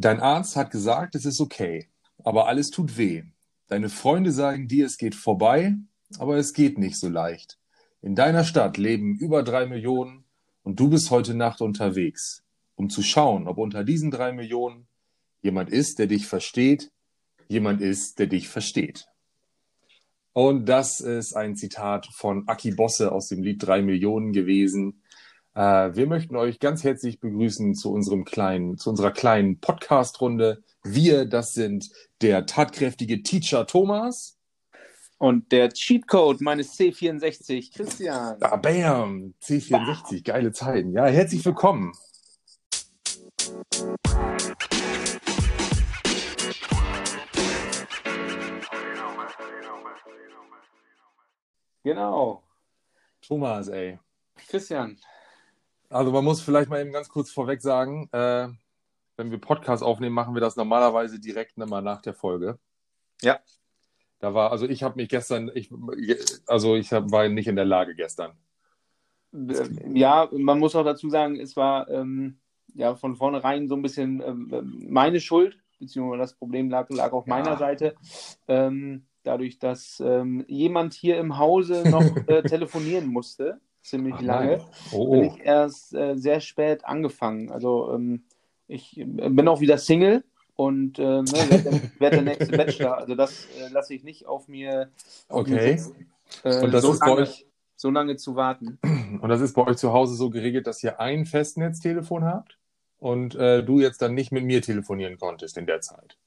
Dein Arzt hat gesagt, es ist okay, aber alles tut weh. Deine Freunde sagen dir, es geht vorbei, aber es geht nicht so leicht. In deiner Stadt leben über drei Millionen und du bist heute Nacht unterwegs, um zu schauen, ob unter diesen drei Millionen jemand ist, der dich versteht, jemand ist, der dich versteht. Und das ist ein Zitat von Aki Bosse aus dem Lied Drei Millionen gewesen. Äh, wir möchten euch ganz herzlich begrüßen zu unserem kleinen, zu unserer kleinen Podcast-Runde. Wir, das sind der tatkräftige Teacher Thomas. Und der Cheatcode meines C64, Christian. Ah, bam, C64, geile Zeiten. Ja, herzlich willkommen. Genau. Thomas, ey. Christian. Also man muss vielleicht mal eben ganz kurz vorweg sagen, äh, wenn wir Podcast aufnehmen, machen wir das normalerweise direkt immer nach der Folge. Ja. Da war, also ich habe mich gestern, ich, also ich hab, war nicht in der Lage gestern. Ja, man muss auch dazu sagen, es war ähm, ja von vornherein so ein bisschen ähm, meine Schuld, beziehungsweise das Problem lag, lag auf meiner Ja. Seite. Ähm, dadurch, dass ähm, jemand hier im Hause noch äh, telefonieren musste, ziemlich Ach, lange. Oh, bin oh. ich erst äh, sehr spät angefangen. Also ähm, ich äh, bin auch wieder Single und äh, ne, werde werd der nächste Bachelor. Also das äh, lasse ich nicht auf mir. Auf mir Okay. sitzen, äh, Und das so ist bei lange, euch, so lange zu warten. und das ist bei euch zu Hause so geregelt, dass ihr ein Festnetztelefon habt und äh, du jetzt dann nicht mit mir telefonieren konntest in der Zeit.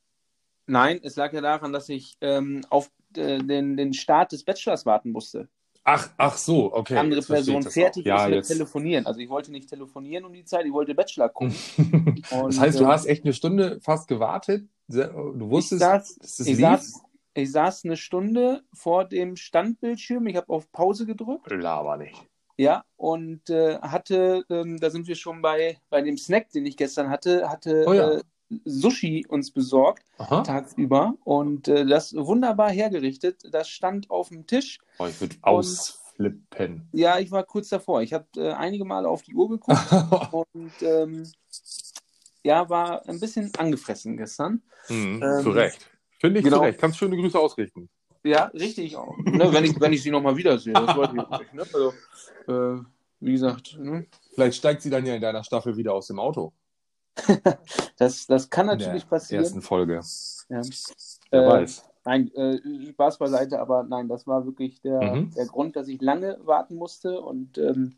Nein, es lag ja daran, dass ich ähm, auf den, den Start des Bachelors warten musste. Ach, ach so, okay. Andere Person ich fertig. Ja, ist mit jetzt. Telefonieren. Also ich wollte nicht telefonieren um die Zeit, ich wollte Bachelor gucken. das heißt, du äh, hast echt eine Stunde fast gewartet. Du ich wusstest, saß, dass das ich, lief? saß, ich saß eine Stunde vor dem Standbildschirm, ich habe auf Pause gedrückt. Laber nicht. Ja, und äh, hatte, ähm, da sind wir schon bei, bei dem Snack, den ich gestern hatte, hatte Oh ja. äh, Sushi uns besorgt, Aha. tagsüber. Und äh, das wunderbar hergerichtet. Das stand auf dem Tisch. Oh, ich würde ausflippen. Ja, ich war kurz davor. Ich habe äh, einige Male auf die Uhr geguckt und ähm, ja, war ein bisschen angefressen gestern. Mhm, Ähm, zu Recht. Finde ich genau. zu Recht. Kannst schöne Grüße ausrichten. Ja, richtig auch. Ne, wenn, ich, wenn ich sie nochmal wiedersehe. Das wollte ich nicht. Ne? Also, äh, wie gesagt, ne? Vielleicht steigt sie dann ja in deiner Staffel wieder aus dem Auto. das, das kann In natürlich der passieren. ersten Folge. Ja. Wer Äh, weiß. Nein, äh, Spaß beiseite, aber nein, das war wirklich der, Mhm. der Grund, dass ich lange warten musste. Und ähm,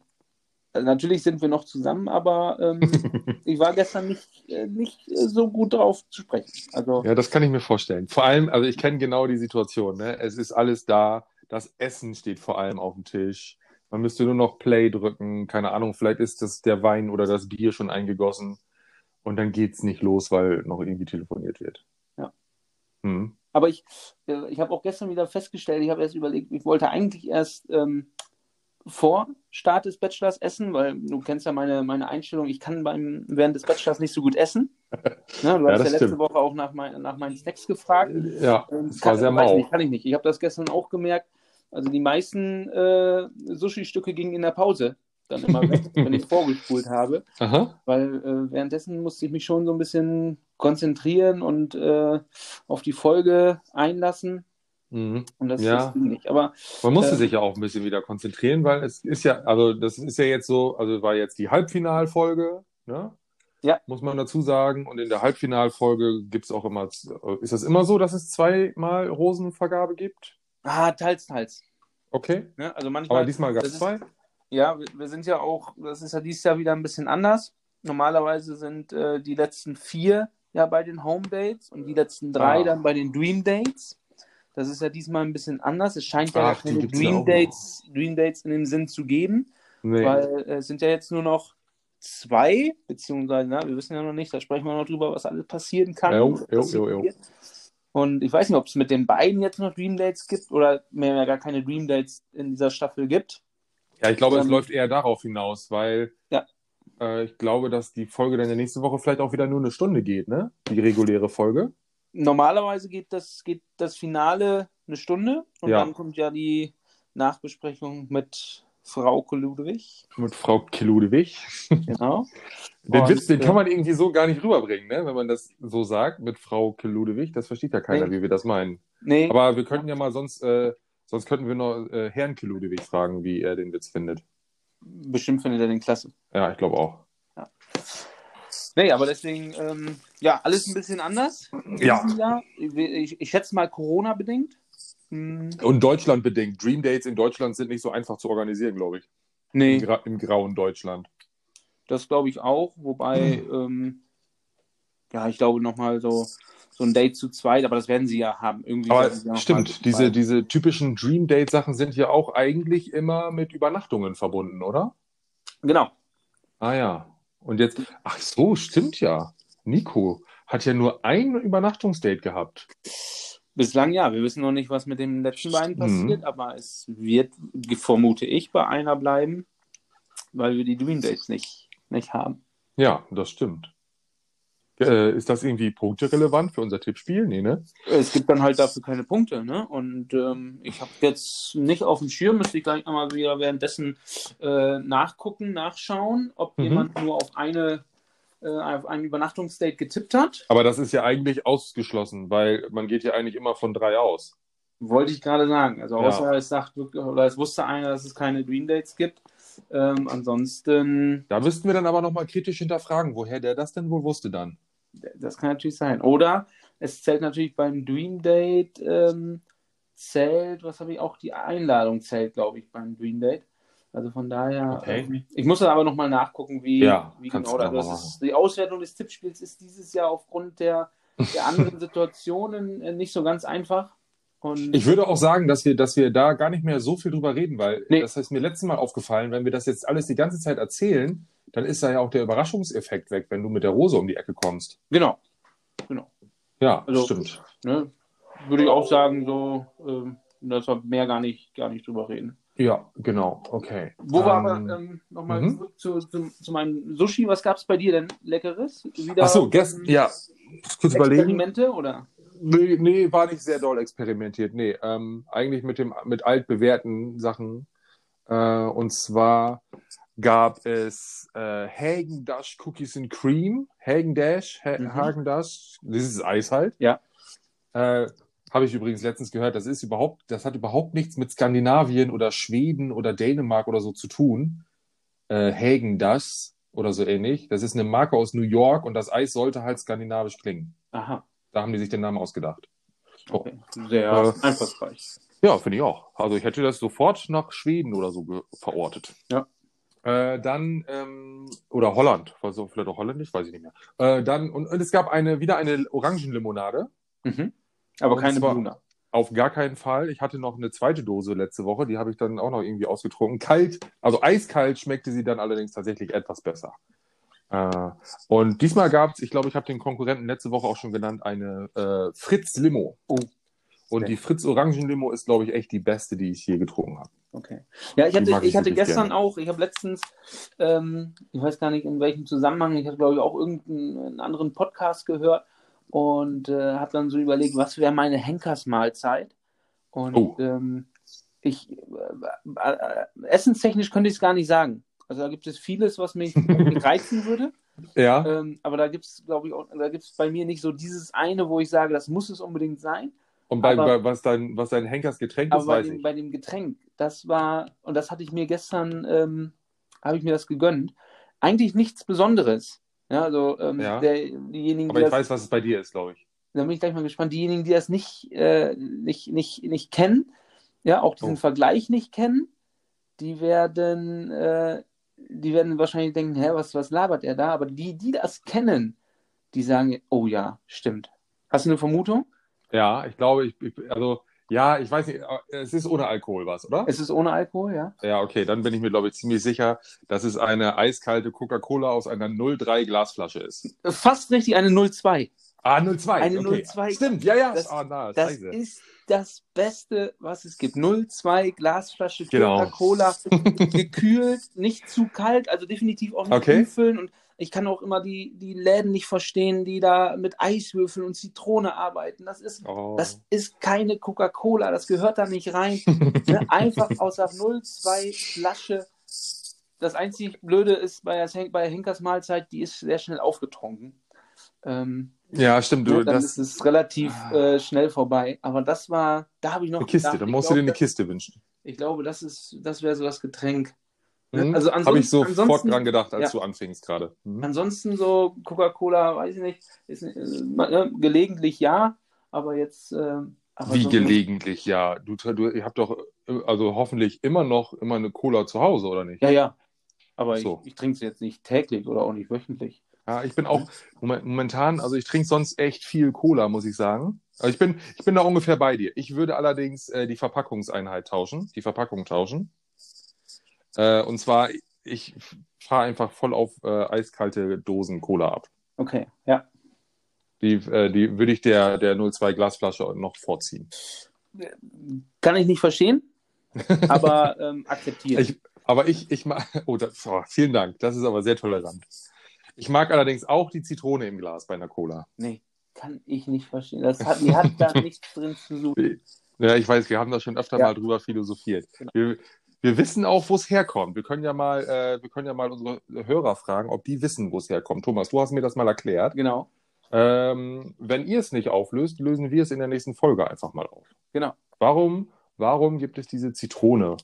also natürlich sind wir noch zusammen, aber ähm, ich war gestern nicht, äh, nicht äh, so gut drauf zu sprechen. Also, Ja, das kann ich mir vorstellen. Vor allem, also ich kenne genau die Situation. Ne? Es ist alles da. Das Essen steht vor allem auf dem Tisch. Man müsste nur noch Play drücken. Keine Ahnung, vielleicht ist das der Wein oder das Bier schon eingegossen. Und dann geht's nicht los, weil noch irgendwie telefoniert wird. Ja. Hm. aber ich, äh, ich habe auch gestern wieder festgestellt, ich habe erst überlegt, ich wollte eigentlich erst ähm, vor Start des Bachelors essen, weil du kennst ja meine, meine Einstellung, ich kann beim, während des Bachelors nicht so gut essen. Ne, du Ja, hast ja das letzte stimmt. Woche auch nach, mein, nach meinen Snacks gefragt. Ja, Ähm, es war kann, sehr weiß mau. nicht, kann ich nicht. Ich habe das gestern auch gemerkt. Also die meisten äh, Sushi-Stücke gingen in der Pause dann immer weg, wenn ich vorgespult habe. Aha. Weil äh, währenddessen musste ich mich schon so ein bisschen konzentrieren und äh, auf die Folge einlassen. Mhm. Und das, Ja. ging nicht. Aber Man musste Äh, sich ja auch ein bisschen wieder konzentrieren, weil es ist ja, also das ist ja jetzt so, also war jetzt die Halbfinalfolge, ne? Ja. Muss man dazu sagen. Und in der Halbfinalfolge gibt es auch immer, ist das immer so, dass es zweimal Rosenvergabe gibt? ah, teils, teils. Okay. Ne? Also manchmal. Aber diesmal gab es ist- zwei? Ja, wir, wir sind ja auch, das ist ja dieses Jahr wieder ein bisschen anders. Normalerweise sind äh, die letzten vier ja bei den Home Dates und die letzten drei Ah. dann bei den Dream Dates. Das ist ja diesmal ein bisschen anders. Es scheint ja Ach, keine Dream Dates, Dream Dates in dem Sinn zu geben, Nee. weil äh, es sind ja jetzt nur noch zwei, beziehungsweise, na, wir wissen ja noch nicht, da sprechen wir noch drüber, was alles passieren kann. Jo, jo, jo. Und ich weiß nicht, ob es mit den beiden jetzt noch Dream Dates gibt oder mehr ja gar keine Dream Dates in dieser Staffel gibt. Ja, ich glaube, es Ähm, läuft eher darauf hinaus, weil Ja. äh, ich glaube, dass die Folge dann in der nächsten Woche vielleicht auch wieder nur eine Stunde geht, ne? Die reguläre Folge. Normalerweise geht das, geht das Finale eine Stunde und Ja. dann kommt ja die Nachbesprechung mit Frau Ludwig. Mit Frau Ludwig. Genau. Den Und, Witz, den äh, kann man irgendwie so gar nicht rüberbringen, ne? wenn man das so sagt, mit Frau Ludwig. Das versteht ja keiner, Nee. wie wir das meinen. Nee, Aber wir könnten ja mal sonst, äh, sonst könnten wir noch äh, Herrn Ludwig fragen, wie er den Witz findet. bestimmt findet er den klasse. Ja, ich glaube auch. Nee, aber deswegen, ähm, ja, alles ein bisschen anders. Ja. Jahr. Ich, ich, schätze mal Corona-bedingt. Hm, Und Deutschland bedingt. Dream Dates in Deutschland sind nicht so einfach zu organisieren, glaube ich. nee, Im, Gra Im grauen Deutschland. das glaube ich auch. Wobei, ähm, ja, ich glaube nochmal so, so ein Date zu zweit, aber das werden sie ja haben. Irgendwie Aber ja stimmt, diese, diese typischen Dream Date Sachen sind ja auch eigentlich immer mit Übernachtungen verbunden, oder? Genau. Ah ja. Und jetzt, ach so, stimmt ja. Nico hat ja nur ein Übernachtungsdate gehabt. Bislang ja. Wir wissen noch nicht, was mit den letzten beiden Mhm. passiert, aber es wird, vermute ich, bei einer bleiben, weil wir die Dream Dates nicht, nicht haben. Ja, das stimmt. Äh, ist das irgendwie punkterelevant für unser Tippspiel? Nee, ne? Es gibt dann halt dafür keine Punkte, ne? Und ähm, ich habe jetzt nicht auf dem Schirm, müsste ich gleich mal wieder währenddessen äh, nachgucken, nachschauen, ob Mhm. jemand nur auf eine äh, auf ein Übernachtungsdate getippt hat. Aber das ist ja eigentlich ausgeschlossen, weil man geht ja eigentlich immer von drei aus. Wollte ich gerade sagen. Also Ja. außer es sagt oder es wusste einer, dass es keine Dream Dates gibt. Ähm, ansonsten, Da müssten wir dann aber nochmal kritisch hinterfragen, woher der das denn wohl wusste dann. Das kann natürlich sein. Oder es zählt natürlich beim Dream Date, ähm, zählt, was habe ich auch, die Einladung zählt, glaube ich, beim Dream Date. Also von daher, Okay. ähm, ich muss dann aber nochmal nachgucken, wie, Ja, wie genau das ist. Die Auswertung des Tippspiels ist dieses Jahr aufgrund der, der anderen Situationen äh, nicht so ganz einfach. Und Ich würde auch sagen, dass wir, dass wir da gar nicht mehr so viel drüber reden, weil Nee. das ist mir letztes Mal aufgefallen, wenn wir das jetzt alles die ganze Zeit erzählen, dann ist da ja auch der Überraschungseffekt weg, wenn du mit der Rose um die Ecke kommst. genau, genau. Ja, Also- stimmt. Ne? Würde ich auch sagen, so, ähm, dass wir mehr gar nicht, gar nicht drüber reden. Ja, genau. Okay. Wo wir aber Ähm, ähm, nochmal mhm. zurück zu, zu, zu meinem Sushi, was gab es bei dir denn Leckeres? Wieder Ach so, gestern, ähm, ja. Kurz überlegen. Experimente oder? Nee, nee, war nicht sehr doll experimentiert. Nee, ähm, eigentlich mit dem mit altbewährten Sachen. Äh, und zwar gab es äh, Hagen Dash Cookies and Cream. Hagen Dash, ha Mhm. Hagen Dash, dieses Eis halt. Ja. Äh, Habe ich übrigens letztens gehört, das ist überhaupt, das hat überhaupt nichts mit Skandinavien oder Schweden oder Dänemark oder so zu tun. Äh, Hagen Dash oder so ähnlich. Das ist eine Marke aus New York und das Eis sollte halt skandinavisch klingen. Aha, Da haben die sich den Namen ausgedacht. Oh. okay. Sehr Äh, einfallsreich. Ja, finde ich auch. Also ich hätte das sofort nach Schweden oder so verortet. Ja. Äh, dann, ähm, oder Holland, also vielleicht auch holländisch, weiß ich nicht mehr. Äh, dann, und, und es gab eine, wieder eine Orangenlimonade. Mhm. Aber Und keine Bruna. Auf gar keinen Fall. Ich hatte noch eine zweite Dose letzte Woche, die habe ich dann auch noch irgendwie ausgetrunken. Kalt, also eiskalt schmeckte sie dann allerdings tatsächlich etwas besser. Äh, und diesmal gab es, ich glaube, ich habe den Konkurrenten letzte Woche auch schon genannt, eine äh, Fritz Limo. Oh. Und Okay. die Fritz Orangenlimo ist, glaube ich, echt die beste, die ich je getrunken habe. Okay. Ja, ich hatte, ich ich hatte gestern gerne. auch, ich habe letztens, ähm, ich weiß gar nicht in welchem Zusammenhang, ich hatte glaube ich auch irgendeinen anderen Podcast gehört und äh, habe dann so überlegt, was wäre meine Henkersmahlzeit. Und Oh. ähm, ich, äh, äh, essenstechnisch könnte ich es gar nicht sagen. Also da gibt es vieles, was mich reizen würde. Ja. Ähm, aber da gibt es, glaube ich, auch, da gibt es bei mir nicht so dieses eine, wo ich sage, das muss es unbedingt sein. Und bei, aber- bei, was, dein, was dein Henkers Getränk ist, bei weiß dem, ich. bei dem Getränk, das war, und das hatte ich mir gestern, ähm, habe ich mir das gegönnt. Eigentlich nichts Besonderes. Ja, also ähm, Ja. der, diejenigen, Aber ich das, weiß, was es bei dir ist, glaube ich. da bin ich gleich mal gespannt, diejenigen, die das nicht, äh, nicht, nicht, nicht kennen, ja, auch diesen Oh. Vergleich nicht kennen, die werden, äh, die werden wahrscheinlich denken, hä, was, was labert er da? Aber die, die das kennen, die sagen, oh ja, stimmt. Hast du eine Vermutung? Ja, ich glaube, ich, ich also ja, ich weiß nicht, es ist ohne Alkohol was, oder? Es ist ohne Alkohol, ja? Ja, okay, dann bin ich mir, glaube ich, ziemlich sicher, dass es eine eiskalte Coca-Cola aus einer 03 Glasflasche ist. Fast richtig, eine 02. Ah, 02. Eine okay. 02. Stimmt, ja, ja. Das- ah, na, Das scheiße. ist das Beste, was es gibt. 02 Glasflasche Genau. Coca-Cola, gekühlt, nicht zu kalt, also definitiv auch nicht Okay. umfüllen und ich kann auch immer die, die Läden nicht verstehen, die da mit Eiswürfeln und Zitrone arbeiten. Das ist, Oh. das ist keine Coca-Cola, das gehört da nicht rein. ne? Einfach aus der 02 Flasche. Das einzig Blöde ist bei, der bei Henkers Mahlzeit, die ist sehr schnell aufgetrunken. Ähm, ja, stimmt. Du, dann das, ist es relativ äh, schnell vorbei. Aber das war, da habe ich noch eine Kiste, gedacht, da ich musst du dir glaub, eine Kiste wünschen. Ich glaube, das ist, das wäre so das Getränk. Ne? Mhm. Also Habe ich sofort dran gedacht, als ja. du anfingst gerade. Mhm. Ansonsten so Coca-Cola, weiß ich nicht, ist, äh, ne, gelegentlich ja, aber jetzt. Äh, aber Wie so- gelegentlich, ja. Du, du, ihr habt doch also hoffentlich immer noch immer eine Cola zu Hause, oder nicht? Ja, ja. Aber So. ich, ich trinke es jetzt nicht täglich oder auch nicht wöchentlich. Ja, ich bin auch momen- momentan, also ich trinke sonst echt viel Cola, muss ich sagen. Also ich bin, ich bin da ungefähr bei dir. Ich würde allerdings äh, die Verpackungseinheit tauschen, die Verpackung tauschen. Äh, und zwar, ich fahre einfach voll auf äh, eiskalte Dosen Cola ab. Okay, ja. Die, äh, die würde ich der, der 02 Glasflasche noch vorziehen. Kann ich nicht verstehen, aber ähm, akzeptieren. Aber ich, ich mag, oh, das, oh, vielen Dank, das ist aber sehr tolerant. Ich mag allerdings auch die Zitrone im Glas bei einer Cola. Nee, kann ich nicht verstehen. Das hat, die hat da nichts drin zu suchen. Ja, ich weiß, wir haben da schon öfter Ja. mal drüber philosophiert. Genau. Wir, wir wissen auch, wo es herkommt. Wir können ja mal, äh, wir können ja mal unsere Hörer fragen, ob die wissen, wo es herkommt. Thomas, du hast mir das mal erklärt. Genau, Ähm, wenn ihr es nicht auflöst, lösen wir es in der nächsten Folge einfach mal auf. genau. Warum, warum gibt es diese Zitrone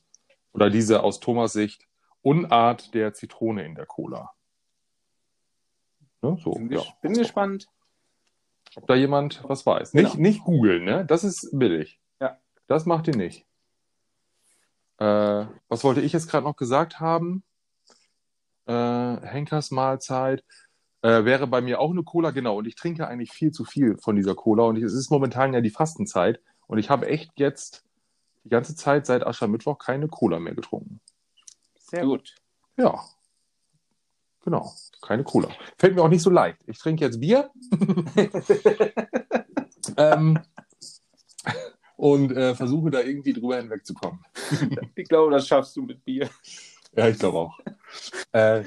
oder diese aus Thomas Sicht Unart der Zitrone in der Cola? Ne, so, Bin, ja. bin gespannt. Ob da jemand was weiß. Genau. Nicht, nicht googeln, ne? Das ist billig. Ja. Das macht ihr nicht. Äh, was wollte ich jetzt gerade noch gesagt haben? Äh, Henkers Mahlzeit. Äh, wäre bei mir auch eine Cola, genau. Und ich trinke eigentlich viel zu viel von dieser Cola. Und es ist momentan ja die Fastenzeit. Und ich habe echt jetzt die ganze Zeit seit Aschermittwoch keine Cola mehr getrunken. Sehr gut. Ja. Genau. Keine Cola. Fällt mir auch nicht so leicht. Ich trinke jetzt Bier. ähm, und äh, versuche da irgendwie drüber hinwegzukommen. Ich glaube, das schaffst du mit Bier. Ja, ich glaube auch. Äh,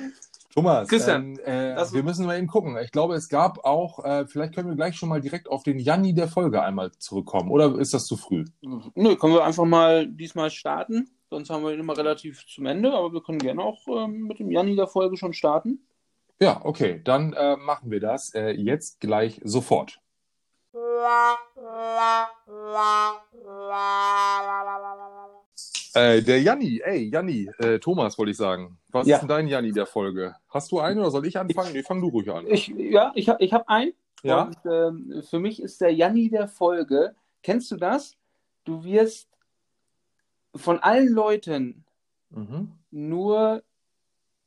Thomas, Christian, ähm, äh, wir müssen mal eben gucken. Ich glaube, es gab auch, äh, vielleicht können wir gleich schon mal direkt auf den Janni der Folge einmal zurückkommen. Oder ist das zu früh? Nö, können wir einfach mal diesmal starten. Sonst haben wir ihn immer relativ zum Ende, aber wir können gerne auch ähm, mit dem Janni der Folge schon starten. Ja, okay, dann äh, machen wir das äh, jetzt gleich sofort. Äh, der Janni, ey, Janni, äh, Thomas wollte ich sagen. Was Ja. ist denn dein Janni der Folge? Hast du einen oder soll ich anfangen? Nee, fang du ruhig an. Ich, ja, ich habe ich hab einen. ja? Und ähm, für mich ist der Janni der Folge. Kennst du das? Du wirst von allen Leuten Mhm. nur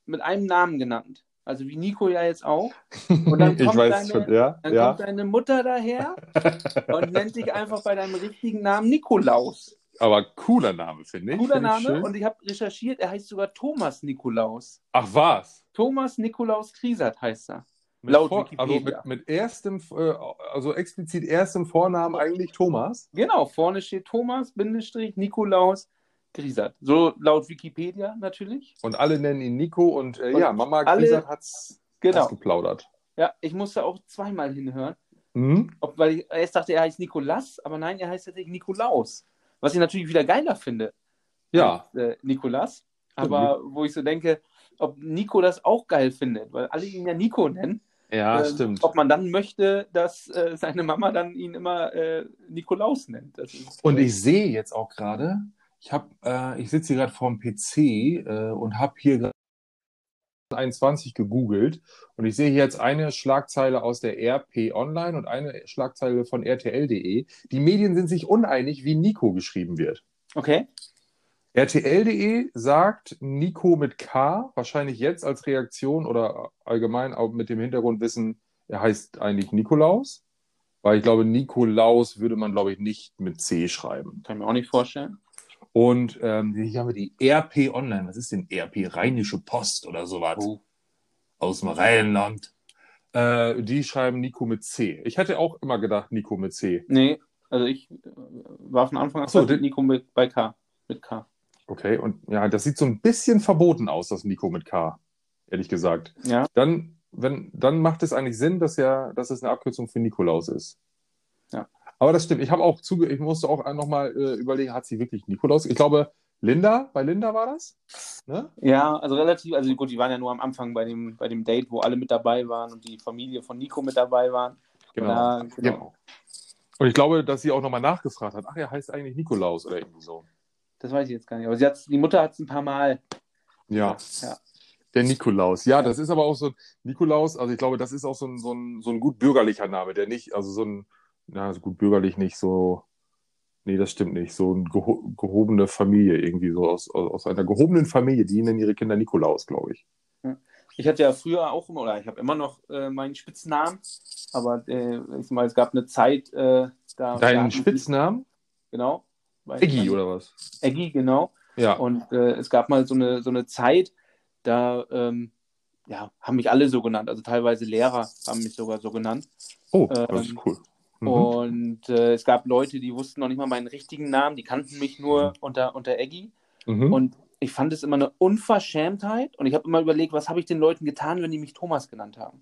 mit einem Namen genannt. Also wie Nico ja jetzt auch. Und dann ich kommt weiß deine- schon, ja. Dann ja. kommt deine Mutter daher und nennt dich einfach bei deinem richtigen Namen Nikolaus. Aber cooler Name, finde ich. Cooler Finde ich Name. schön. Und ich habe recherchiert, er heißt sogar Thomas Nikolaus. Ach was? Thomas Nikolaus Kriesert heißt er. Mit Laut Vor- also Wikipedia. mit, mit erstem, äh, also explizit erstem Vornamen eigentlich Thomas. Genau, vorne steht Thomas, Bindestrich, Nikolaus, Griesert. So laut Wikipedia natürlich. Und alle nennen ihn Nico und, äh, Und ja, Mama alle- Grisat hat's Genau. ausgeplaudert. Ja, ich musste auch zweimal hinhören. Mhm. Ob, weil ich erst dachte, er heißt Nikolas, aber nein, er heißt tatsächlich Nikolaus. Was ich natürlich wieder geiler finde. Ja. Als, äh, Nikolas. Aber wo ich so denke, ob Nico das auch geil findet, weil alle ihn ja Nico nennen. Ja, Ähm, stimmt. Ob man dann möchte, dass äh, seine Mama dann ihn immer äh, Nikolaus nennt. Ist, Und ich sehe jetzt auch gerade, ich habe, äh, ich sitze hier gerade vorm PC äh, und habe hier gerade 21 gegoogelt und ich sehe hier jetzt eine Schlagzeile aus der RP Online und eine Schlagzeile von RTL.de. Die Medien sind sich uneinig, wie Nico geschrieben wird. Okay. RTL.de sagt Nico mit K, wahrscheinlich jetzt als Reaktion oder allgemein auch mit dem Hintergrundwissen, er heißt eigentlich Nikolaus, weil ich glaube, Nikolaus würde man, glaube ich, nicht mit C schreiben. Kann ich mir auch nicht vorstellen. Und ähm, hier haben wir die RP Online. Was ist denn RP? Rheinische Post oder sowas? Oh. Aus dem Rheinland. Äh, die schreiben Nico mit C. Ich hätte auch immer gedacht, Nico mit C. Nee, also ich äh, war von Anfang an Ach so, Nico mit, bei K. Mit K. Okay, und ja, das sieht so ein bisschen verboten aus, das Nico mit K, ehrlich gesagt. Ja. Dann wenn, dann macht es eigentlich Sinn, dass ja, dass es eine Abkürzung für Nikolaus ist. Ja. Aber das stimmt. Ich habe auch zuge, ich musste auch nochmal äh, überlegen, hat sie wirklich Nikolaus? Ich glaube, Linda, bei Linda war das? Ne? Ja, also relativ, also gut, die waren ja nur am Anfang bei dem, bei dem Date, wo alle mit dabei waren und die Familie von Nico mit dabei waren. Genau. Da, genau. genau. Und ich glaube, dass sie auch nochmal nachgefragt hat. Ach, er heißt eigentlich Nikolaus oder irgendwie so. Das weiß ich jetzt gar nicht. Aber die Mutter hat es ein paar Mal. Ja. Ja. Der Nikolaus. Ja, das ist aber auch so Nikolaus, also ich glaube, das ist auch so ein, so ein, so ein gut bürgerlicher Name, der nicht, also so ein, na, so gut bürgerlich nicht so, nee, das stimmt nicht, so eine geho gehobene Familie, irgendwie so aus, aus, aus einer gehobenen Familie, die nennen ihre Kinder Nikolaus, glaube ich. Ich hatte ja früher auch immer, oder ich habe immer noch äh, meinen Spitznamen, aber äh, ich mal, es gab eine Zeit, äh, da. Deinen hatten die- Spitznamen? Genau. Eggy oder was? Eggy, genau. Ja. Und äh, es gab mal so eine, so eine Zeit, da ähm, ja, haben mich alle so genannt. Also teilweise Lehrer haben mich sogar so genannt. Oh, das ist ähm, cool. Mhm. Und äh, es gab Leute, die wussten noch nicht mal meinen richtigen Namen, die kannten mich nur unter, unter Eggy. Mhm. Und ich fand es immer eine Unverschämtheit. Und ich habe immer überlegt, was habe ich den Leuten getan, wenn die mich Thomas genannt haben.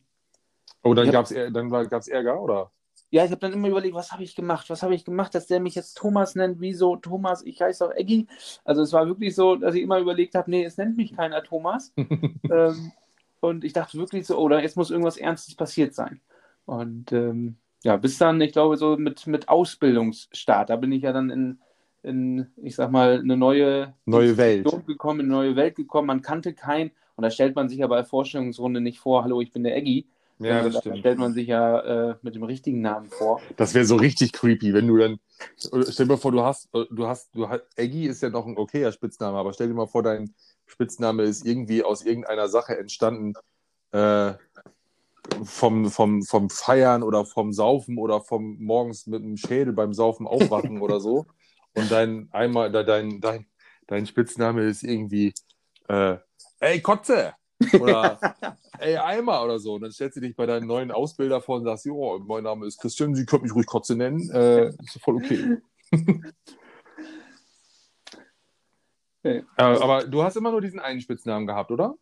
oh, dann gab es dann gab's Ärger, oder? Ja, ich habe dann immer überlegt, was habe ich gemacht? Was habe ich gemacht, dass der mich jetzt Thomas nennt? Wieso Thomas? Ich heiße doch Eggy. Also es war wirklich so, dass ich immer überlegt habe, nee, es nennt mich keiner Thomas. ähm, und ich dachte wirklich so, oder jetzt muss irgendwas Ernstes passiert sein. Und ähm, ja, bis dann, ich glaube, so mit, mit Ausbildungsstart, da bin ich ja dann in, in ich sag mal, eine neue, Neue Welt. Gekommen, in eine neue Welt gekommen. Man kannte keinen. Und da stellt man sich ja bei der Vorstellungsrunde nicht vor, hallo, ich bin der Eggy. Ja, das Da stimmt. stellt man sich ja äh, mit dem richtigen Namen vor. Das wäre so richtig creepy, wenn du dann. Stell dir mal vor, du hast, du hast, du hast, Eggy ist ja noch ein okayer Spitzname, aber stell dir mal vor, dein Spitzname ist irgendwie aus irgendeiner Sache entstanden, äh, vom, vom, vom Feiern oder vom Saufen oder vom morgens mit dem Schädel beim Saufen aufwachen oder so. Und dein einmal, de- dein, dein, dein Spitzname ist irgendwie, äh, ey Kotze! Oder ey Eimer oder so. Und dann stellst du dich bei deinem neuen Ausbilder vor und sagst, jo, mein Name ist Christian, Sie können mich ruhig Kotze nennen. Äh, ist voll okay. Okay. Äh, aber du hast immer nur diesen einen Spitznamen gehabt, oder?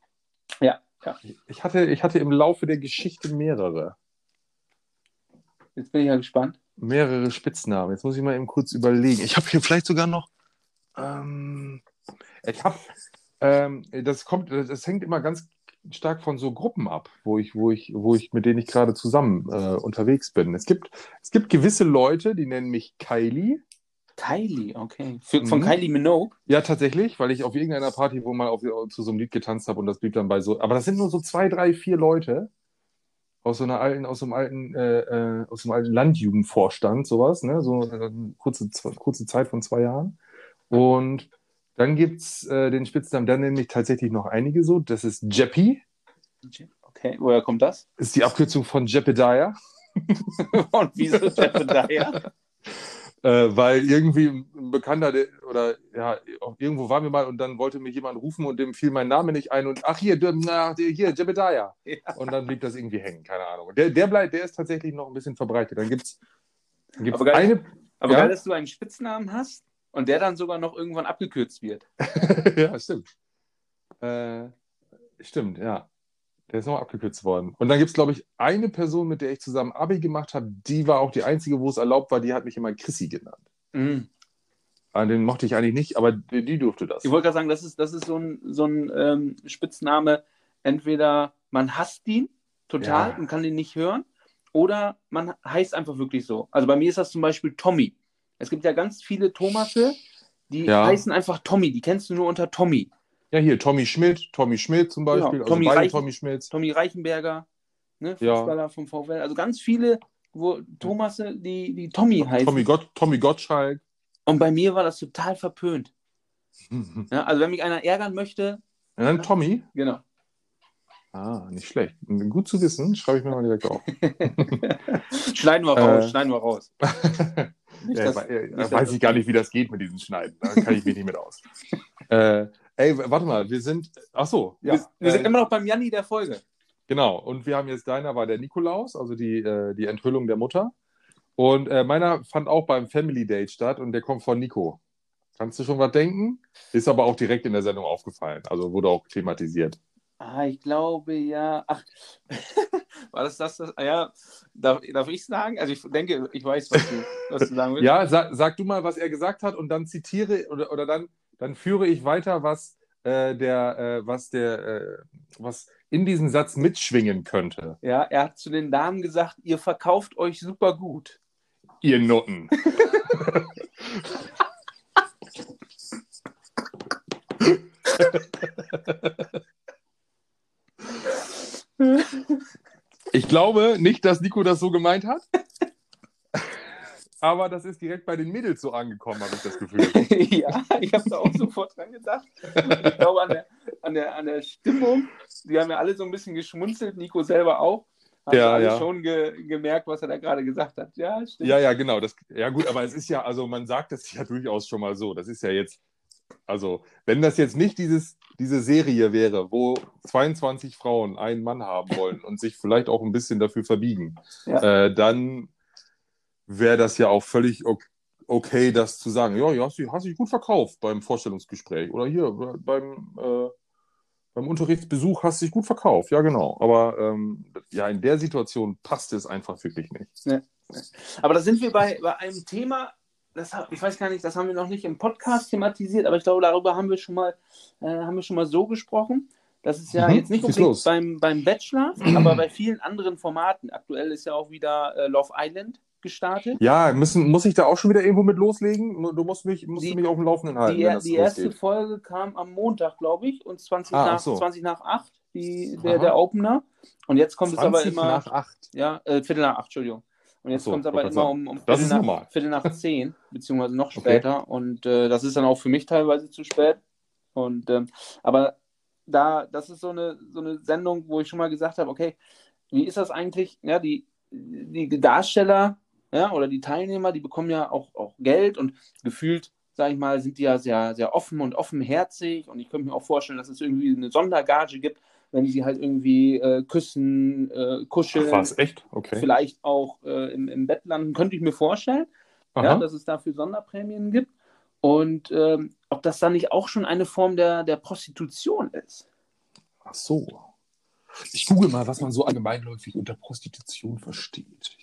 Ja, ja. Ich hatte, ich hatte im Laufe der Geschichte mehrere. Jetzt bin ich ja gespannt. Mehrere Spitznamen. Jetzt muss ich mal eben kurz überlegen. Ich habe hier vielleicht sogar noch. Ähm, ich habe. Ähm, das kommt, das hängt immer ganz stark von so Gruppen ab, wo ich, wo ich, wo ich, mit denen ich gerade zusammen äh, unterwegs bin. Es gibt, es gibt gewisse Leute, die nennen mich Kylie. Kylie, okay. Für, Von Mhm. Kylie Minogue? Ja, tatsächlich, weil ich auf irgendeiner Party, wo mal auf, zu so einem Lied getanzt habe und das blieb dann bei so. Aber das sind nur so zwei, drei, vier Leute aus so einer alten, aus so einem alten, äh, äh, aus so einem alten Landjugendvorstand, sowas, ne? So äh, kurze, kurze Zeit von zwei Jahren. Und dann gibt's äh, den Spitznamen, dann nenne ich tatsächlich noch einige so. Das ist Jeppy, Okay, woher kommt das? ist die Abkürzung von Jepediah. Und wieso Jebediah? Äh, weil irgendwie ein Bekannter, der, oder ja, irgendwo waren wir mal und dann wollte mich jemand rufen und dem fiel mein Name nicht ein und ach hier, na, hier, Jebediah. Ja. Und dann blieb das irgendwie hängen, keine Ahnung. Der, der bleibt, der ist tatsächlich noch ein bisschen verbreitet. Dann gibt's, dann gibt's Aber geil. eine, Aber Ja? geil, dass du einen Spitznamen hast und der dann sogar noch irgendwann abgekürzt wird. ja, stimmt. Äh, stimmt, ja. Der ist noch abgekürzt worden. Und dann gibt es, glaube ich, eine Person, mit der ich zusammen Abi gemacht habe, die war auch die einzige, wo es erlaubt war, die hat mich immer Chrissy genannt. Mhm. Den mochte ich eigentlich nicht, aber die, die durfte das. Ich wollte gerade sagen, das ist, das ist so ein, so ein ähm, Spitzname. Entweder man hasst ihn total Ja. und kann ihn nicht hören, oder man heißt einfach wirklich so. Also bei mir ist das zum Beispiel Tommy. Es gibt ja ganz viele Thomasse, die Ja. heißen einfach Tommy. Die kennst du nur unter Tommy. Ja, hier, Tommy Schmidt, Tommy Schmidt zum Beispiel, Ja, also Tommy beide Reich- Tommy Schmidts. Tommy Reichenberger, ne, Ja. Fußballer vom VfL. Also ganz viele wo Thomasse, die, die Tommy heißen. Tommy, Gott, Tommy Gottschalk. Und bei mir war das total verpönt. Ja, also wenn mich einer ärgern möchte, dann Tommy. genau. Ah, nicht schlecht. Gut zu wissen, schreibe ich mir mal direkt auf. Schneiden wir Äh. raus, schneiden wir raus. Nicht, Ja, dass- äh, weiß das- ich gar nicht, wie das geht mit diesen Schneiden. Da kann ich mich nicht mit aus. äh, ey, warte mal, wir sind. Ach so, ja. wir, wir sind äh, immer noch beim Janni der Folge. Genau, und wir haben jetzt deiner war der Nikolaus, also die, äh, die Enthüllung der Mutter. Und äh, meiner fand auch beim Family Date statt und der kommt von Nico. Kannst du schon was denken? Ist aber auch direkt in der Sendung aufgefallen, also wurde auch thematisiert. Ah, ich glaube ja. Ach, war das das? das? Ah, ja, darf, darf ich sagen? Also ich denke, ich weiß, was du, was du sagen willst. Ja, sag, sag du mal, was er gesagt hat und dann zitiere oder, oder dann, dann führe ich weiter, was äh, der, äh, was der, äh, was in diesem Satz mitschwingen könnte. Ja, er hat zu den Damen gesagt, ihr verkauft euch super gut. Ihr Nutten. Ich glaube nicht, dass Nico das so gemeint hat. Aber das ist direkt bei den Mädels so angekommen, habe ich das Gefühl. ja, ich habe da auch sofort dran gedacht. Ich glaube an der, an, der, an der Stimmung, die haben ja alle so ein bisschen geschmunzelt, Nico selber auch. Hast Ja, du ja. schon ge gemerkt, was er da gerade gesagt hat. Ja, stimmt. Ja, ja, genau. Das, ja, gut, aber es ist ja, also man sagt es ja durchaus schon mal so. Das ist ja jetzt, also, wenn das jetzt nicht dieses, diese Serie wäre, wo 22 Frauen einen Mann haben wollen und sich vielleicht auch ein bisschen dafür verbiegen, Ja. äh, dann wäre das ja auch völlig ok- okay, das zu sagen. Ja, ja, hast du hast dich gut verkauft beim Vorstellungsgespräch oder hier beim, äh, beim Unterrichtsbesuch hast du dich gut verkauft. Ja, genau. Aber ähm, ja, in der Situation passt es einfach wirklich nicht. Aber da sind wir bei, bei einem Thema, das, ich weiß gar nicht, das haben wir noch nicht im Podcast thematisiert, aber ich glaube, darüber haben wir schon mal, äh, haben wir schon mal so gesprochen. Das ist ja Mhm, jetzt nicht unbedingt beim, beim Bachelor, aber bei vielen anderen Formaten. Aktuell ist ja auch wieder äh, Love Island gestartet. Ja, müssen, muss ich da auch schon wieder irgendwo mit loslegen? Du musst mich, musst Die- mich auf dem Laufenden halten, Die, wenn das die erste. Folge kam am Montag, glaube ich, und 20, Ah, nach, ach so. 20 nach 8, die, der, der Opener. Und jetzt kommt es aber 20 immer. nach 8. Ja, äh, Viertel nach acht, Entschuldigung. Und jetzt so, kommt es aber immer um, um Das Viertel, nach. Viertel nach zehn, beziehungsweise noch Okay. später. Und äh, das ist dann auch für mich teilweise zu spät. Und ähm, aber da, das ist so eine, so eine Sendung, wo ich schon mal gesagt habe, okay, wie ist das eigentlich? Ja, die, die Darsteller ja, oder die Teilnehmer, die bekommen ja auch, auch Geld und gefühlt, sage ich mal, sind die ja sehr, sehr offen und offenherzig. Und ich könnte mir auch vorstellen, dass es irgendwie eine Sondergage gibt, wenn sie halt irgendwie äh, küssen, äh, kuscheln, Ach was, echt? Okay. vielleicht auch äh, im, im Bett landen, könnte ich mir vorstellen, ja, dass es dafür Sonderprämien gibt. Und ähm, ob das dann nicht auch schon eine Form der, der Prostitution ist. Ach so. Ich google mal, was man so allgemeinläufig unter Prostitution versteht.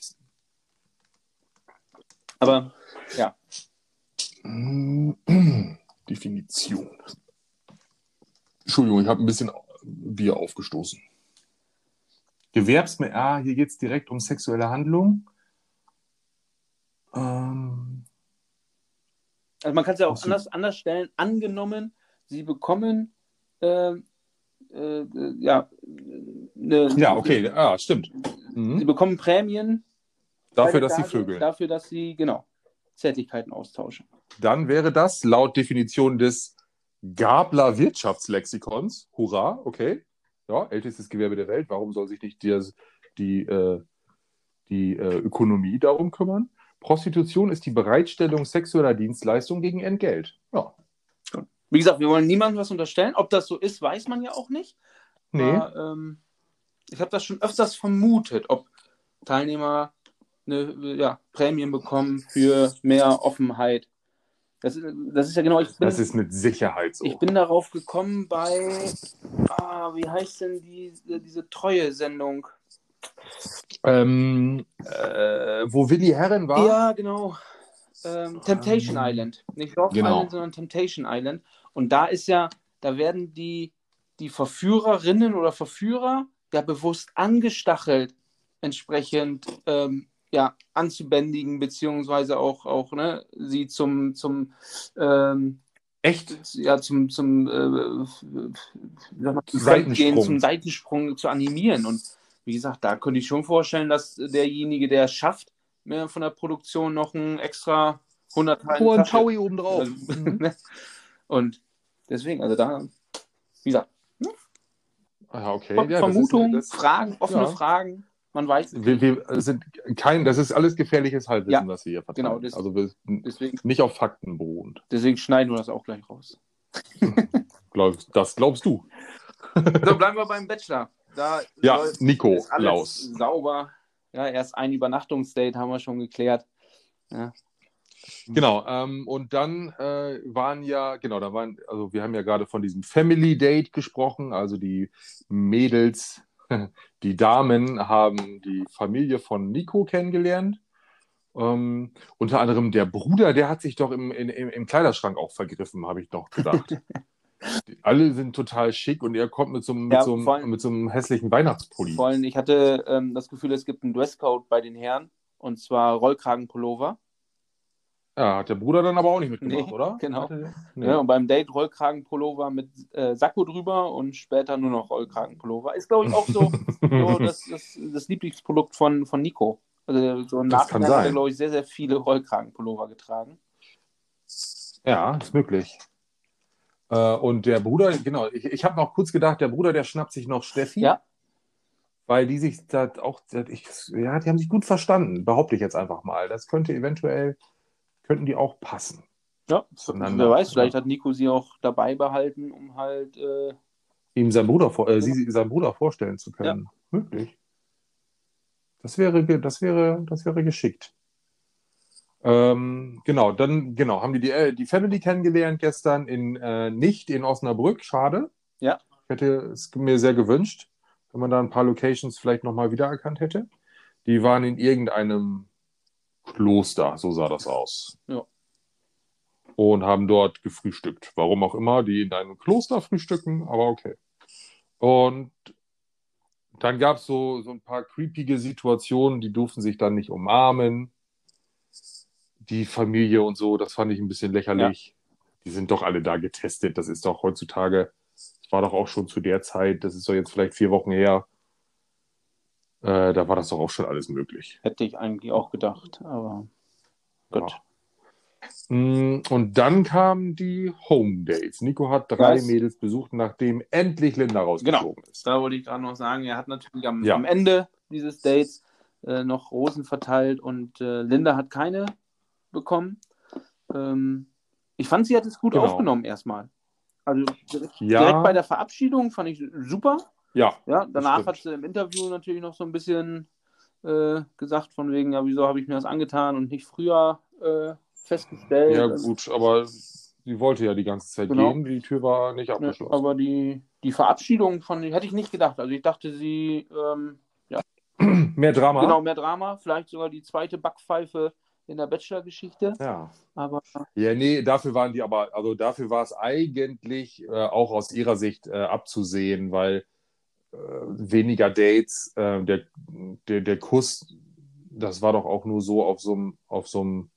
Aber ja, Definition. Entschuldigung, ich habe ein bisschen Bier aufgestoßen. Gewerbsmäßig, ah, hier geht es direkt um sexuelle Handlung. Ähm, also man kann es ja auch anders, anders stellen. Angenommen, sie bekommen ähm, äh, äh, ja, eine, ja, okay, ah, stimmt. Sie Mhm. bekommen Prämien Dafür, dass sie vögeln. Dafür, dass sie, genau, Zärtlichkeiten austauschen. Dann wäre das laut Definition des Gabler Wirtschaftslexikons, hurra, okay, ja, ältestes Gewerbe der Welt, warum soll sich nicht die, die, äh, die äh, Ökonomie darum kümmern? Prostitution ist die Bereitstellung sexueller Dienstleistungen gegen Entgelt. Ja, Wie gesagt, wir wollen niemandem was unterstellen. Ob das so ist, weiß man ja auch nicht. nee, Aber, ähm, ich habe das schon öfters vermutet, ob Teilnehmer eine, ja, Prämien bekommen für mehr Offenheit. Das, das ist ja genau, bin, das ist mit Sicherheit so. ich bin darauf gekommen bei, ah, wie heißt denn die, diese Treue-Sendung? ähm, äh, wo Willi Herren war, Ja, genau. Ähm, Temptation Ähm, Island. Nicht Love genau. Island, sondern Temptation Island. Und da ist ja, da werden die, die Verführerinnen oder Verführer ja bewusst angestachelt, entsprechend ähm, ja, anzubändigen, beziehungsweise auch, auch ne, sie zum, zum ähm, echt ja, zum, zum, äh, Seitensprung. Gehen, zum Seitensprung zu animieren. Und wie gesagt, da könnte ich schon vorstellen, dass derjenige, der es schafft, mir von der Produktion noch ein extra 100 Teile Oh, Taui obendrauf. Also, Mhm. ne? Und deswegen, also da, wie gesagt, Ah, okay. Ver- Ja, das Vermutungen, ist, das, Fragen, offene ja. Fragen, man weiß es wir, wir sind kein, das ist alles gefährliches Halbwissen, Ja, was wir hier verteilen. genau, das- also wir, Deswegen, nicht auf Fakten beruhend. deswegen schneiden wir das auch gleich raus. Glaub, das glaubst du. So, bleiben wir beim Bachelor. Da Ja, soll- Nico ist alles Laus. sauber. Ja, erst ein Übernachtungsdate haben wir schon geklärt. Ja. Genau, ähm, und dann äh, waren ja, genau, da waren, also wir haben ja gerade von diesem Family Date gesprochen, also die Mädels, die Damen haben die Familie von Nico kennengelernt. Ähm, unter anderem der Bruder, der hat sich doch im, in, im, Kleiderschrank auch vergriffen, habe ich noch gedacht. Die- Alle sind total schick und er kommt mit so, einem- mit Ja, so, einem- mit so einem hässlichen Weihnachtspulli. Vor allem, ich hatte ähm, das Gefühl, es gibt einen Dresscode bei den Herren und zwar Rollkragenpullover. Ja, hat der Bruder dann aber auch nicht mitgemacht, Nee, oder? genau. Nee. Ja, und beim Date Rollkragenpullover mit äh, Sakko drüber und später nur noch Rollkragenpullover. Ist, glaube ich, auch so, so das, das, das Lieblingsprodukt von, von Nico. Also so Das kann Nachhinein hat er, sein. glaube ich, sehr, sehr viele Rollkragenpullover getragen. Ja, ist möglich. Äh, und der Bruder, genau, ich, ich habe noch kurz gedacht, der Bruder, der schnappt sich noch Steffi. Ja. Weil die sich da auch, ich, ja, die haben sich gut verstanden, behaupte ich jetzt einfach mal. Das könnte eventuell, könnten die auch passen. Ja, wer weiß, vielleicht hat Nico sie auch dabei behalten, um halt. Äh, Ihm sein Bruder, vor- äh, sie, seinen Bruder vorstellen zu können. Möglich. Das wäre, das wäre, das wäre geschickt. Ähm, genau, dann genau, haben die die, äh, die Family kennengelernt gestern in äh, nicht in Osnabrück. Schade. Ja. Ich hätte es mir sehr gewünscht, wenn man da ein paar Locations vielleicht nochmal wiedererkannt hätte. Die waren in irgendeinem Kloster, so sah das aus. Ja. Und haben dort gefrühstückt. Warum auch immer, die in einem Kloster frühstücken, aber okay. Und dann gab es so, so ein paar creepige Situationen, die durften sich dann nicht umarmen. Die Familie und so, das fand ich ein bisschen lächerlich. Die sind doch alle da getestet. Das ist doch heutzutage, das war doch auch schon zu der Zeit, das ist doch jetzt vielleicht vier Wochen her. Äh, da war das doch auch schon alles möglich. hätte ich eigentlich auch gedacht. Aber gut. Ja. Mm, Und dann kamen die Home Dates. Nico hat drei Was? Mädels besucht, nachdem endlich Linda rausgeflogen ist. Da wollte ich gerade noch sagen, er hat natürlich am, Ja. am Ende dieses Dates äh, noch Rosen verteilt und äh, Linda hat keine bekommen. Ähm, ich fand, sie hat es gut Genau. aufgenommen erstmal. Also direkt, Ja. direkt bei der Verabschiedung fand ich super. Ja, Ja, danach hat sie im Interview natürlich noch so ein bisschen äh, gesagt, von wegen, ja, wieso habe ich mir das angetan und nicht früher äh, festgestellt. ja gut, aber sie wollte ja die ganze Zeit Genau. gehen. Die Tür war nicht ne, abgeschlossen. aber die, die Verabschiedung von, hätte ich nicht gedacht. Also ich dachte, sie ähm, Mehr Drama? Genau, mehr Drama. Vielleicht sogar die zweite Backpfeife in der Bachelor-Geschichte. Ja. Aber Ja, nee, dafür waren die aber, also dafür war es eigentlich äh, auch aus ihrer Sicht äh, abzusehen, weil weniger Dates, äh, der, der, der Kuss, das war doch auch nur so auf so einem, auf so einem,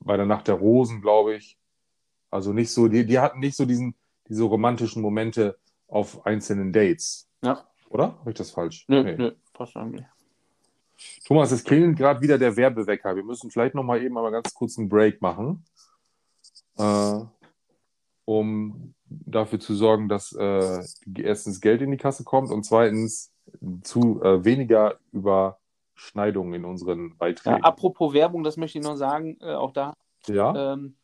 bei der Nacht der Rosen, glaube ich. Also nicht so, die, die hatten nicht so diesen, diese romantischen Momente auf einzelnen Dates. Ja. Oder? Habe ich das falsch? nö, Nee. nö, passt eigentlich. Thomas, es klingelt gerade wieder der Werbewecker. Wir müssen vielleicht noch mal eben einmal ganz kurz einen Break machen, äh, um dafür zu sorgen, dass äh, erstens Geld in die Kasse kommt und zweitens zu äh, weniger Überschneidungen in unseren Ja, Beiträgen. apropos Werbung, das möchte ich noch sagen, äh, auch da. Ja, Ähm,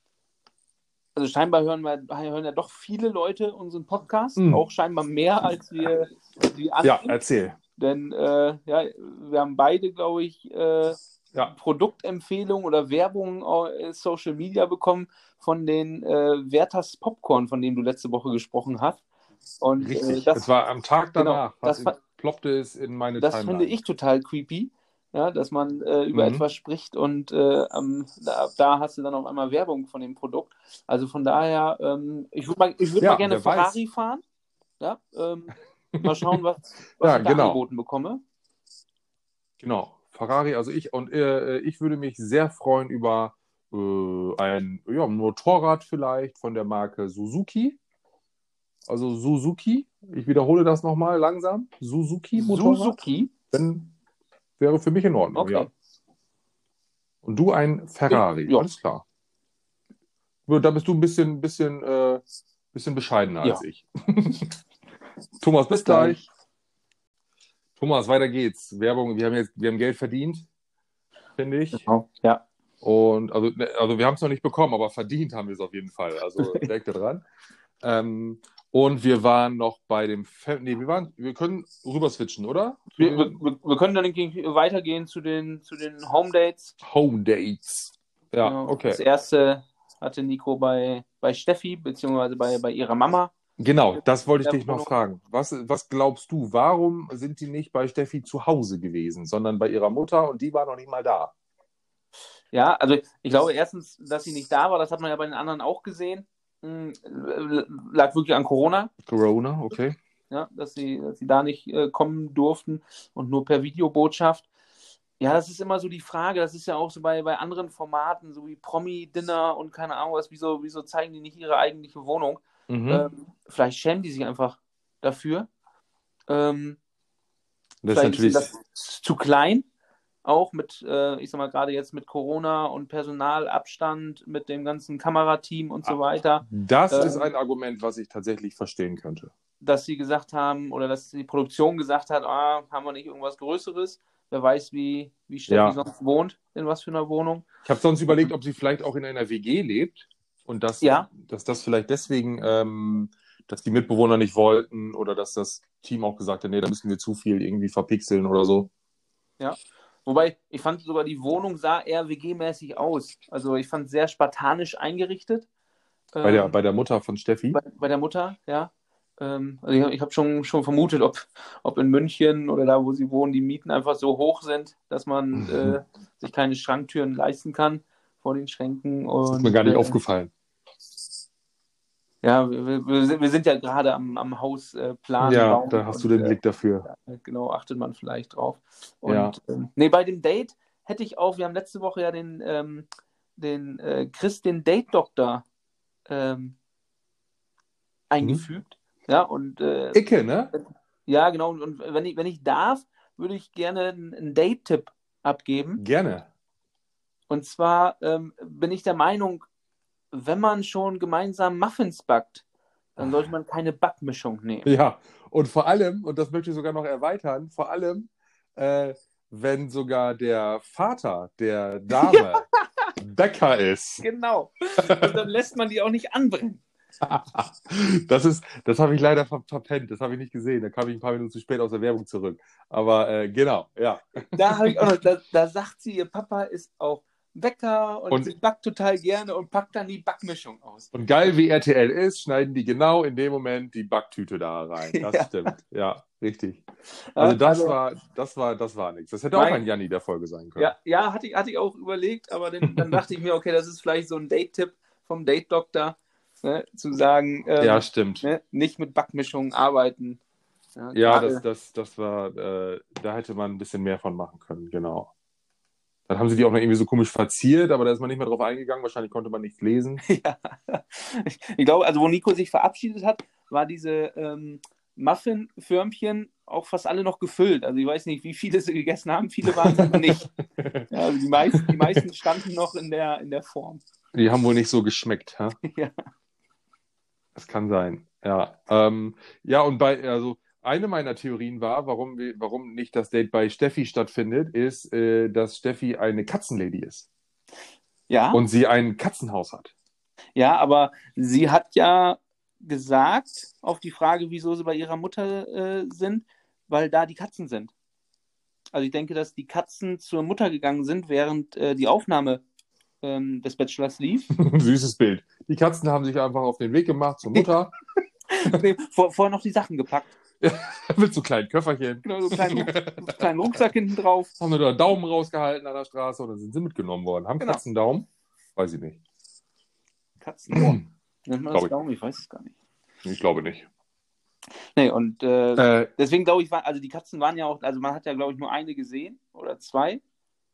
also scheinbar hören, wir, hören ja doch viele Leute unseren Podcast, Mhm. auch scheinbar mehr als wir die ja, anderen. erzähl. Denn äh, ja, wir haben beide, glaube ich, äh, Ja. Produktempfehlungen oder Werbung äh, Social Media bekommen von den äh, Werthers Popcorn, von denen du letzte Woche gesprochen hast. Und äh, Richtig. das es war am Tag genau, danach, das was war- ploppte es in meine Das Timeline. finde ich total creepy, ja, dass man äh, über Mhm. etwas spricht und äh, am- da, da hast du dann auf einmal Werbung von dem Produkt. Also von daher, ähm, ich würde mal, ich würd Ja, mal gerne wer weiß. Ferrari fahren. Ja, ähm, mal schauen, was, was Ja, ich da genau. angeboten bekomme. Genau, Ferrari, also ich und äh, ich würde mich sehr freuen über äh, ein ja, Motorrad vielleicht von der Marke Suzuki. Also Suzuki, ich wiederhole das nochmal langsam. Suzuki Motorrad. Suzuki. Wenn, wäre für mich in Ordnung, Okay. ja. Und du ein Ferrari, Ja. alles klar. Da bist du ein bisschen, bisschen, äh, bisschen bescheidener als Ja. ich. Thomas, bis Bis gleich. gleich. Thomas, weiter geht's. Werbung, wir haben jetzt, wir haben Geld verdient, finde ich. Genau. Ja. Und also, ne, also wir haben es noch nicht bekommen, aber verdient haben wir es auf jeden Fall. Also direkt dran. Ähm, und wir waren noch bei dem Fa nee, wir waren, wir können rüber switchen, oder? Wir, wir, wir- können dann weitergehen zu den, zu den Home Dates. Home Dates. Ja, Genau. okay. Das erste hatte Nico bei, bei Steffi, beziehungsweise bei, bei ihrer Mama. Genau, das wollte ich dich noch fragen. Was, was glaubst du, warum sind die nicht bei Steffi zu Hause gewesen, sondern bei ihrer Mutter und die war noch nicht mal da? Ja, also ich glaube erstens, dass sie nicht da war, das hat man ja bei den anderen auch gesehen. Hm, Lag wirklich an Corona, Corona, okay. ja, dass sie, dass sie da nicht äh, kommen durften und nur per Videobotschaft. Ja, das ist immer so die Frage, das ist ja auch so bei, bei anderen Formaten, so wie Promi-Dinner und keine Ahnung was, wieso, wieso zeigen die nicht ihre eigentliche Wohnung? Mhm. Ähm, vielleicht schämen die sich einfach dafür. Ähm, das ist vielleicht natürlich, ist das zu klein, auch mit, äh, ich sag mal, gerade jetzt mit Corona und Personalabstand, mit dem ganzen Kamerateam und so weiter, das ähm, ist ein Argument, was ich tatsächlich verstehen könnte. dass sie gesagt haben oder dass die Produktion gesagt hat, ah, haben wir nicht irgendwas Größeres? Wer weiß, wie, wie Steffi Ja. sonst wohnt, in was für einer Wohnung. Ich habe sonst überlegt, ob sie vielleicht auch in einer WG lebt und dass, Ja. dass das vielleicht deswegen, ähm, dass die Mitbewohner nicht wollten oder dass das Team auch gesagt hat, nee, da müssen wir zu viel irgendwie verpixeln oder so. Wobei, ich fand sogar die Wohnung sah eher WG-mäßig aus. Also ich fand sehr spartanisch eingerichtet. Bei der, Ähm, bei der Mutter von Steffi. bei, bei der Mutter, ja. Ähm, also ich, ich habe schon, schon vermutet, ob, ob in München oder da, wo sie wohnen, die Mieten einfach so hoch sind, dass man Mhm. äh, sich keine Schranktüren leisten kann vor den Schränken. Und, Das ist mir gar nicht äh, aufgefallen. Ja, wir, wir, sind, ja gerade am, am Haus äh. Ja, da hast du und, den äh, Blick dafür. ja, genau, achtet man vielleicht drauf. Und Ja. ähm, nee, bei dem Date hätte ich auch, wir haben letzte Woche ja den, ähm, den äh, Chris, den Date-Doktor ähm, eingefügt. Ja, und äh, Icke, ne? ja, genau, und, und wenn ich, wenn ich darf, würde ich gerne einen, einen Date-Tipp abgeben. Gerne. Und zwar ähm, bin ich der Meinung, wenn man schon gemeinsam Muffins backt, dann sollte man keine Backmischung nehmen. Ja, und vor allem, und das möchte ich sogar noch erweitern, vor allem, äh, wenn sogar der Vater der Dame Bäcker ist. Genau. Und dann lässt man die auch nicht anbrennen. Das ist, das habe ich leider ver verpennt, das habe ich nicht gesehen. Da kam ich ein paar Minuten zu spät aus der Werbung zurück. Aber äh, genau, ja. Da, hab ich auch noch, da, da sagt sie, ihr Papa ist auch Bäcker und, Und- sie backt total gerne und packt dann die Backmischung aus. Und geil wie RTL ist, schneiden die genau in dem Moment die Backtüte da rein. Das Ja. stimmt. Ja, richtig. Also das Also- war, das war, das war nichts. Das hätte Mein- auch ein Janni der Folge sein können. Ja, ja hatte, ich, hatte ich auch überlegt, aber dann, dann dachte ich mir, okay, das ist vielleicht so ein Date-Tipp vom Date-Doktor, ne, zu sagen, ähm, Ja, stimmt. ne, nicht mit Backmischungen arbeiten. Ja, Ja, das, das, das war, äh, da hätte man ein bisschen mehr von machen können, genau. Dann haben sie die auch noch irgendwie so komisch verziert, aber da ist man nicht mehr drauf eingegangen. Wahrscheinlich konnte man nichts lesen. Ja, ich, ich glaube, also wo Nico sich verabschiedet hat, war diese ähm, Muffin-Förmchen auch fast alle noch gefüllt. Also ich weiß nicht, wie viele sie gegessen haben, viele waren es aber nicht. Ja, also die, meisten, die meisten standen noch in der, in der Form. Die haben wohl nicht so geschmeckt, hä? Ja. Das kann sein, ja. Ähm, ja, und bei, also eine meiner Theorien war, warum, wir, warum nicht das Date bei Steffi stattfindet, ist, äh, dass Steffi eine Katzenlady ist Ja, und sie ein Katzenhaus hat. ja, aber sie hat ja gesagt, auf die Frage, wieso sie bei ihrer Mutter äh, sind, weil da die Katzen sind. Also ich denke, dass die Katzen zur Mutter gegangen sind, während äh, die Aufnahme ähm, des Bachelors lief. Süßes Bild. Die Katzen haben sich einfach auf den Weg gemacht zur Mutter nee, vor, vorher noch die Sachen gepackt. mit so kleinen Köfferchen. Genau, so einen kleinen, so einen kleinen Rucksack hinten drauf. Haben nur da Daumen rausgehalten an der Straße dann sind sie mitgenommen worden. Haben Genau. Katzen Daumen? Weiß ich nicht. Katzenohr. Nennt man das ich. Daumen? Ich weiß es gar nicht. Ich glaube nicht. Nee, und äh, Äh, deswegen glaube ich, war, also die Katzen waren ja auch, also man hat ja, glaube ich, nur eine gesehen oder zwei.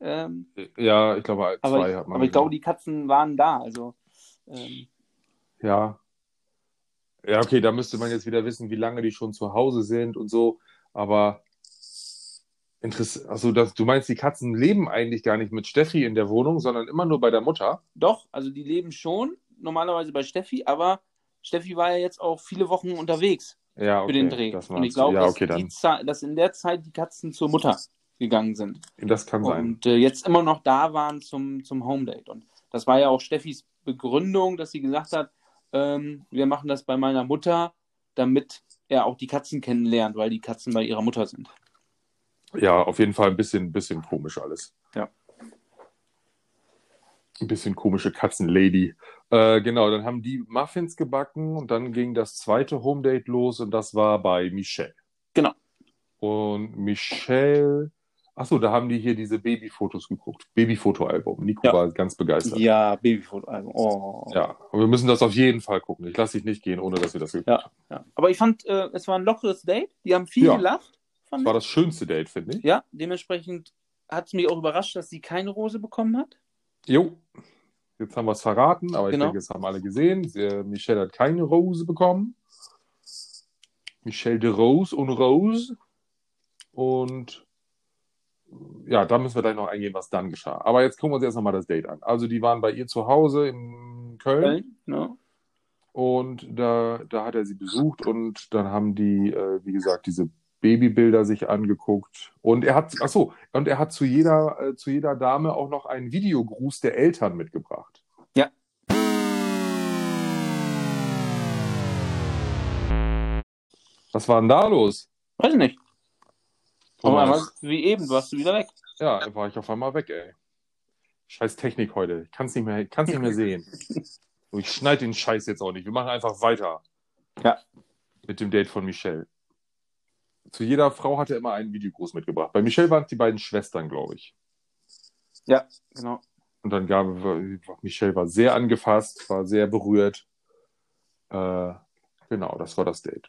Ähm, ja, ich glaube, aber zwei ich, hat man. aber ich glaube, die Katzen waren da. Also, ähm, Ja. Ja, okay, da müsste man jetzt wieder wissen, wie lange die schon zu Hause sind und so. Aber interessant, also das, du meinst, die Katzen leben eigentlich gar nicht mit Steffi in der Wohnung, sondern immer nur bei der Mutter? doch, also die leben schon normalerweise bei Steffi, aber Steffi war ja jetzt auch viele Wochen unterwegs Ja, für okay. den Dreh. Und ich glaube, ja, dass, okay. Ze- dass in der Zeit die Katzen zur Mutter gegangen sind. Das kann sein. und äh, jetzt immer noch da waren zum, zum Home Date. Und das war ja auch Steffis Begründung, dass sie gesagt hat, ähm, wir machen das bei meiner Mutter, damit er auch die Katzen kennenlernt, weil die Katzen bei ihrer Mutter sind. Ja, auf jeden Fall ein bisschen, bisschen komisch alles. Ja. Ein bisschen komische Katzenlady. Äh, genau, dann haben die Muffins gebacken und dann ging das zweite Home Date los und das war bei Michelle. Genau. Und Michelle, achso, da haben die hier diese Babyfotos geguckt. Babyfotoalbum. Nico Ja. war ganz begeistert. Ja, Babyfoto-Album. Oh. Ja, aber wir müssen das auf jeden Fall gucken. Ich lasse dich nicht gehen, ohne dass wir das geguckt Ja. haben. Ja. Aber ich fand, äh, es war ein lockeres Date. Die haben viel Ja. gelacht. Das war das schönste Date, finde ich. Ja, dementsprechend hat es mich auch überrascht, dass sie keine Rose bekommen hat. Jo. Jetzt haben wir es verraten, aber ich Genau. denke, es haben alle gesehen. Sie- Michelle hat keine Rose bekommen. Michelle de Rose und Rose. Und ja, da müssen wir gleich noch eingehen, was dann geschah. Aber jetzt gucken wir uns erst nochmal das Date an. Also, die waren bei ihr zu Hause in Köln. Köln, ne? Und da, da hat er sie besucht und dann haben die, äh, wie gesagt, diese Babybilder sich angeguckt. Und er hat, ach so, und er hat zu jeder, äh, zu jeder Dame auch noch einen Videogruß der Eltern mitgebracht. Ja. Was war denn da los? Weiß ich nicht. Aber was- wie eben, warst du wieder weg. Ja, da war ich auf einmal weg, ey. Scheiß Technik heute. Ich kann's nicht mehr, kann's nicht mehr sehen. So, ich schneide den Scheiß jetzt auch nicht. Wir machen einfach weiter. Ja. Mit dem Date von Michelle. Zu jeder Frau hat er immer einen Videogruß mitgebracht. Bei Michelle waren es die beiden Schwestern, glaube ich. Ja, genau. Und dann gab Michelle war sehr angefasst, war sehr berührt. Äh, genau, das war das Date.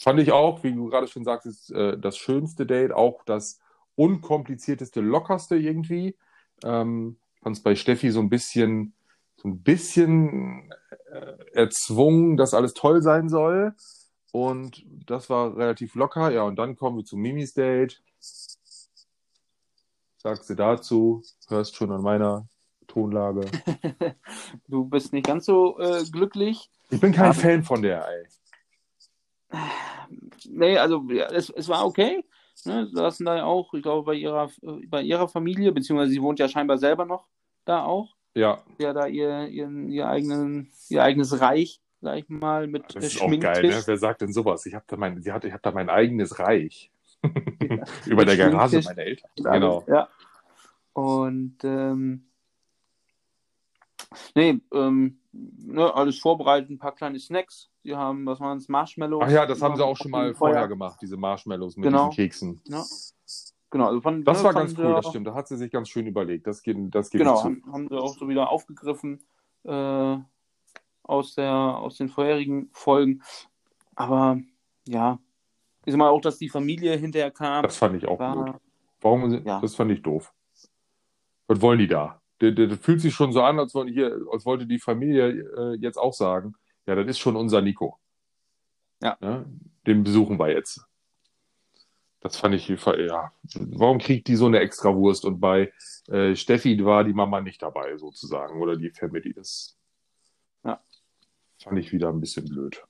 Fand ich auch, wie du gerade schon sagtest, äh, das schönste Date, auch das unkomplizierteste, lockerste irgendwie. Ähm, fand es bei Steffi so ein bisschen, so ein bisschen äh, erzwungen, dass alles toll sein soll. Und das war relativ locker. Ja, und dann kommen wir zu Mimis Date. Sagst du dazu? Hörst schon an meiner Tonlage. Du bist nicht ganz so äh, glücklich. Ich bin kein Ja. Fan von der, ey. Nee, also ja, es, es war okay. Ne, sie saßen da ja auch, ich glaube, bei ihrer, äh, bei ihrer Familie, beziehungsweise sie wohnt ja scheinbar selber noch da auch. Ja, Ja, da ihr, ihren, ihr, eigenen, ihr eigenes Reich, sag ich mal, mit das äh, ist auch geil, ne? Wer sagt denn sowas? Ich habe da mein, sie hat, ich hab da mein eigenes Reich. Ja. Über der Garage meiner Eltern. Genau. Ja. Und ähm, nee, ähm, ne, alles vorbereitet, ein paar kleine Snacks. Sie haben, was waren es, Marshmallows? Ach ja, das haben sie auch schon mal Feuer. vorher gemacht, diese Marshmallows mit Genau. diesen Keksen. Ja. Genau, also von, Das ne, war ganz cool, das stimmt. Da hat sie sich ganz schön überlegt. Das geht, das geht Genau, haben, haben sie auch so wieder aufgegriffen äh, aus, der, aus den vorherigen Folgen. Aber ja, ich sag mal auch, dass die Familie hinterher kam. Das fand ich auch blöd. war, Warum? Ja. Das fand ich doof. Was wollen die da? Das, das fühlt sich schon so an, als, wollen hier, als wollte die Familie äh, jetzt auch sagen, ja, das ist schon unser Nico. Ja. Ne? Den besuchen wir jetzt. Das fand ich, ja, warum kriegt die so eine Extrawurst und bei äh, Steffi war die Mama nicht dabei, sozusagen, oder die Family. Das Ja. fand ich wieder ein bisschen blöd.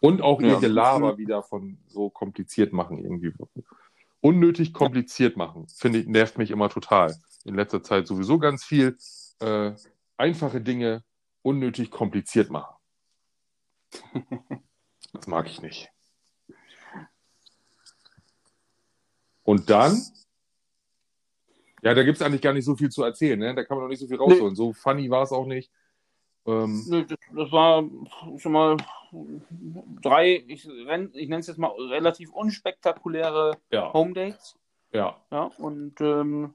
Und auch ihr Ja. Gelaber wieder von so kompliziert machen irgendwie. Unnötig kompliziert machen, finde ich, nervt mich immer total. In letzter Zeit sowieso ganz viel. Äh, einfache Dinge unnötig kompliziert machen. Das mag ich nicht. Und dann, ja, da gibt es eigentlich gar nicht so viel zu erzählen, ne? Da kann man noch nicht so viel rausholen. So funny war es auch nicht. Ähm, Nö, das, das war schon mal drei, ich, ich nenne es jetzt mal relativ unspektakuläre ja, Home Dates. ja, Ja, und ähm,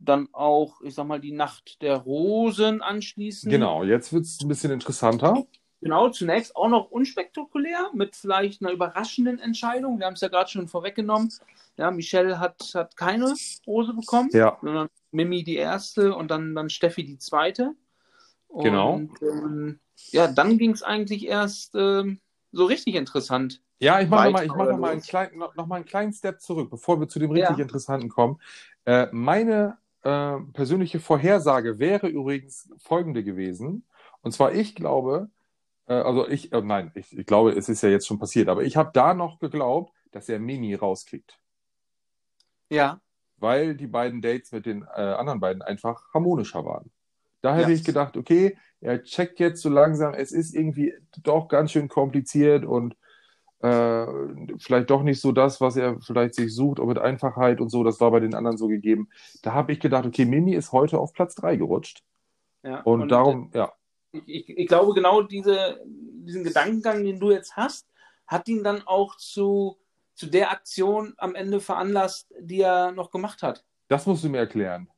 dann auch, ich sag mal, die Nacht der Rosen anschließend. genau. Jetzt wird es ein bisschen interessanter. Genau, zunächst auch noch unspektakulär, mit vielleicht einer überraschenden Entscheidung. Wir haben es ja gerade schon vorweggenommen. Ja, Michelle hat, hat keine Rose bekommen, Ja, sondern Mimi die erste und dann, dann Steffi die zweite. Und, Genau. Ähm, ja, dann ging es eigentlich erst ähm, so richtig interessant. Ja, ich mache noch Weiter mal, ich mach noch, mal einen kleinen, noch, noch mal einen kleinen Step zurück, bevor wir zu dem richtig Ja. Interessanten kommen. Äh, meine äh, persönliche Vorhersage wäre übrigens folgende gewesen. Und zwar, ich glaube, äh, also ich, äh, nein, ich, ich glaube, es ist ja jetzt schon passiert, aber ich habe da noch geglaubt, dass er Mimi rauskickt. Ja. weil die beiden Dates mit den äh, anderen beiden einfach harmonischer waren. Da hätte Ja. ich gedacht, okay, er checkt jetzt so langsam, es ist irgendwie doch ganz schön kompliziert und äh, vielleicht doch nicht so das, was er vielleicht sich sucht, auch mit Einfachheit und so. Das war bei den anderen so gegeben. Da habe ich gedacht, okay, Mimi ist heute auf Platz 3 gerutscht. Ja, Und, darum, ja. ich, ich, glaube, genau diese, diesen Gedankengang, den du jetzt hast, hat ihn dann auch zu, zu der Aktion am Ende veranlasst, die er noch gemacht hat. Das musst du mir erklären.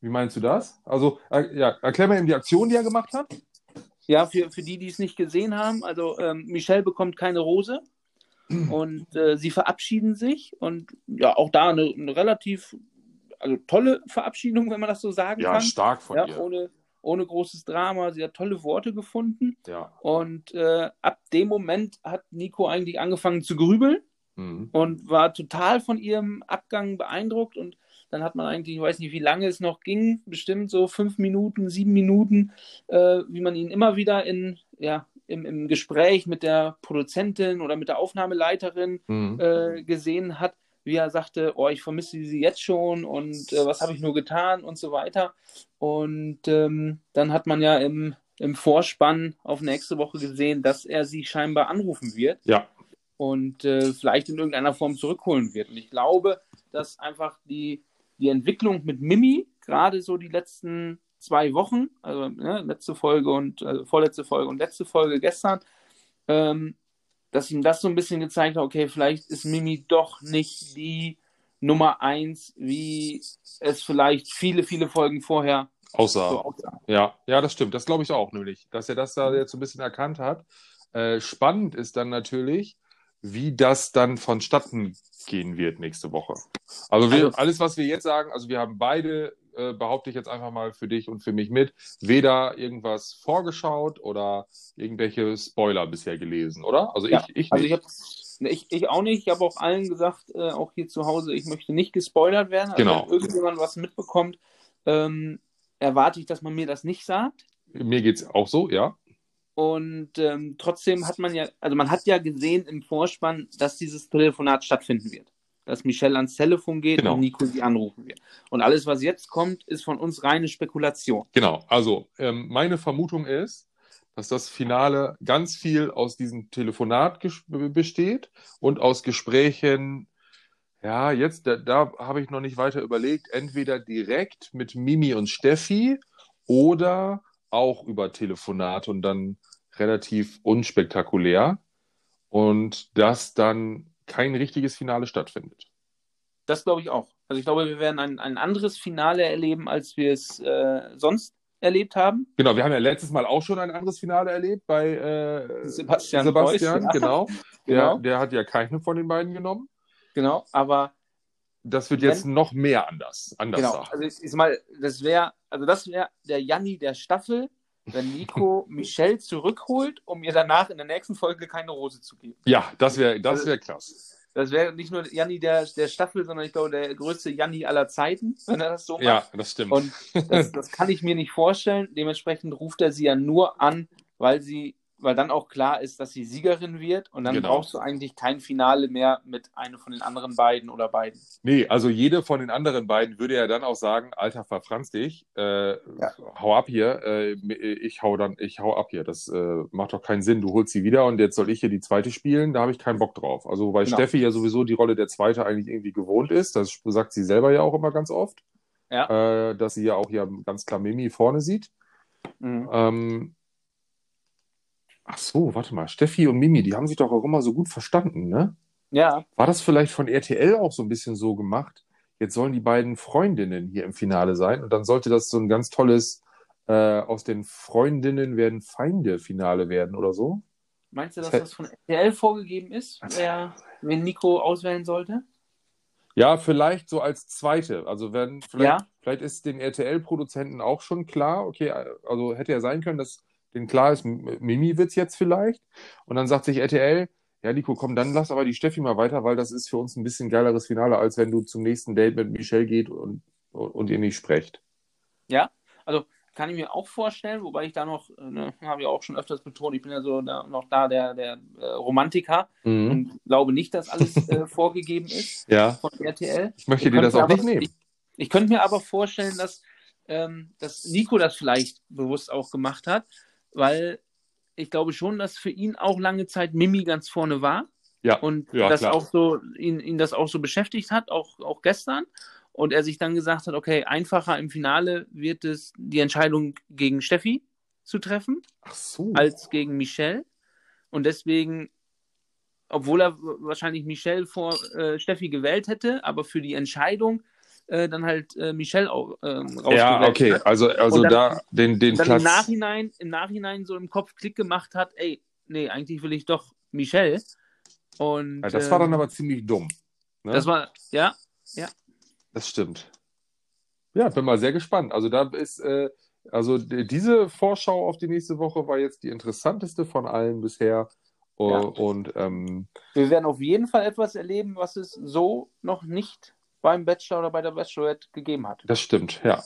Wie meinst du das? Also, äh, ja, erklär mir eben die Aktion, die er gemacht hat. Ja, für, für die, die es nicht gesehen haben, also ähm, Michelle bekommt keine Rose und äh, sie verabschieden sich und ja, auch da eine, eine relativ also tolle Verabschiedung, wenn man das so sagen kann. stark von Ja, ohne, ohne großes Drama. Sie hat tolle Worte gefunden Ja. und äh, ab dem Moment hat Nico eigentlich angefangen zu grübeln Mhm. und war total von ihrem Abgang beeindruckt. Und dann hat man eigentlich, ich weiß nicht, wie lange es noch ging, bestimmt so fünf Minuten, sieben Minuten, äh, wie man ihn immer wieder in, ja, im, im Gespräch mit der Produzentin oder mit der Aufnahmeleiterin Mhm. äh, gesehen hat, wie er sagte, oh, ich vermisse sie jetzt schon und äh, was habe ich nur getan und so weiter. Und ähm, dann hat man ja im, im Vorspann auf nächste Woche gesehen, dass er sie scheinbar anrufen wird Ja. und äh, vielleicht in irgendeiner Form zurückholen wird. Und ich glaube, dass einfach die, die Entwicklung mit Mimi, gerade so die letzten zwei Wochen, also ne, letzte Folge und also vorletzte Folge und letzte Folge gestern, ähm, dass ihm das so ein bisschen gezeigt hat, okay, vielleicht ist Mimi doch nicht die Nummer eins, wie es vielleicht viele, viele Folgen vorher Außer. so aussah. Ja, ja, das stimmt. Das glaube ich auch, nämlich, dass er das da jetzt so ein bisschen erkannt hat. Äh, spannend ist dann natürlich, wie das dann vonstatten gehen wird nächste Woche. Also, wir, Also- alles, was wir jetzt sagen, also wir haben beide, äh, behaupte ich jetzt einfach mal für dich und für mich mit, weder irgendwas vorgeschaut oder irgendwelche Spoiler bisher gelesen, oder? Also ich, Ja, ich Also nicht. ich habe ich, ich auch nicht. Ich habe auch allen gesagt, äh, auch hier zu Hause, ich möchte nicht gespoilert werden. Also Genau. wenn irgendjemand was mitbekommt, ähm, erwarte ich, dass man mir das nicht sagt. Mir geht's auch so, ja. Und ähm, trotzdem hat man ja, also man hat ja gesehen im Vorspann, dass dieses Telefonat stattfinden wird. Dass Michelle ans Telefon geht Genau. und Nico sie anrufen wird. Und alles, was jetzt kommt, ist von uns reine Spekulation. Genau, also ähm, meine Vermutung ist, dass das Finale ganz viel aus diesem Telefonat besteht und aus Gesprächen, ja, jetzt, da, da habe ich noch nicht weiter überlegt, entweder direkt mit Mimi und Steffi oder auch über Telefonate und dann relativ unspektakulär und dass dann kein richtiges Finale stattfindet. Das glaube ich auch. Also ich glaube, wir werden ein, ein anderes Finale erleben, als wir es äh, sonst erlebt haben. Genau, wir haben ja letztes Mal auch schon ein anderes Finale erlebt bei äh, Sebastian Sebastian, Preuß, ja. genau. Der, Genau. der hat ja keine von den beiden genommen. Genau, aber Das wird jetzt noch mehr anders. anders genau, sagen. also ich, ich mal, das wäre, also das wäre der Janni der Staffel, wenn Nico Michelle zurückholt, um ihr danach in der nächsten Folge keine Rose zu geben. Ja, das wäre das Also- wär krass. Das wäre nicht nur Janni der, der Staffel, sondern ich glaube der größte Janni aller Zeiten, wenn er das so macht. Ja, das stimmt. Und das, das kann ich mir nicht vorstellen. Dementsprechend ruft er sie ja nur an, weil sie, weil dann auch klar ist, dass sie Siegerin wird und dann Genau. brauchst du eigentlich kein Finale mehr mit einem von den anderen beiden oder beiden. nee, also jede von den anderen beiden würde ja dann auch sagen, Alter, verfranz dich, äh, hau ab hier, äh, ich hau dann, ich hau ab hier. Das äh, macht doch keinen Sinn. Du holst sie wieder und jetzt soll ich hier die zweite spielen, da habe ich keinen Bock drauf. Also weil Genau. Steffi ja sowieso die Rolle der Zweite eigentlich irgendwie gewohnt ist, das sagt sie selber ja auch immer ganz oft. Äh, dass sie ja auch hier ganz klar Mimi vorne sieht. Mhm. Ähm, ach so, warte mal. Steffi und Mimi, die haben sich doch auch immer so gut verstanden, ne? Ja, War das vielleicht von RTL auch so ein bisschen so gemacht? Jetzt sollen die beiden Freundinnen hier im Finale sein und dann sollte das so ein ganz tolles äh, aus den Freundinnen werden Feinde Finale werden oder so? meinst du, dass Das das von RTL vorgegeben ist, wer, wen Nico auswählen sollte? Ja, vielleicht so als zweite. Also wenn, vielleicht, Ja. vielleicht ist den RTL-Produzenten auch schon klar, okay, also hätte ja sein können, dass denen klar ist, Mimi wird's jetzt vielleicht. Und dann sagt sich RTL, ja, Nico, komm, dann lass aber die Steffi mal weiter, weil das ist für uns ein bisschen geileres Finale, als wenn du zum nächsten Date mit Michelle geht und, und ihr nicht sprecht. Ja, also kann ich mir auch vorstellen, wobei ich da noch, äh, ne, habe ich auch schon öfters betont, ich bin ja so da, noch da der, der äh, Romantiker Mhm. und glaube nicht, dass alles äh, vorgegeben ist Ja, von RTL. ich möchte Ich dir das auch nicht nehmen. Ich, ich könnte mir aber vorstellen, dass, ähm, dass Nico das vielleicht bewusst auch gemacht hat, weil ich glaube schon, dass für ihn auch lange Zeit Mimi ganz vorne war. Ja, Und ja, das klar. auch so, ihn, ihn das auch so beschäftigt hat, auch, auch gestern. Und er sich dann gesagt hat, okay, einfacher im Finale wird es, die Entscheidung gegen Steffi zu treffen, Ach so. als gegen Michelle. Und deswegen, obwohl er wahrscheinlich Michelle vor äh, Steffi gewählt hätte, aber für die Entscheidung äh, dann halt äh, Michelle auch ähm, rausgewählt ja, okay. hat. Also, also dann- da den, den dann Platz. im Nachhinein, im Nachhinein so im Kopf Klick gemacht hat, ey, nee, eigentlich will ich doch Michelle. Und ja, das war dann ähm, aber ziemlich dumm. Ne? das war, ja, Das stimmt. Ja, bin mal sehr gespannt. Also da ist, äh, also diese Vorschau auf die nächste Woche war jetzt die interessanteste von allen bisher. Ja. Und ähm, wir werden auf jeden Fall etwas erleben, was es so noch nicht beim Bachelor oder bei der Bachelorette gegeben hat. das stimmt, ja.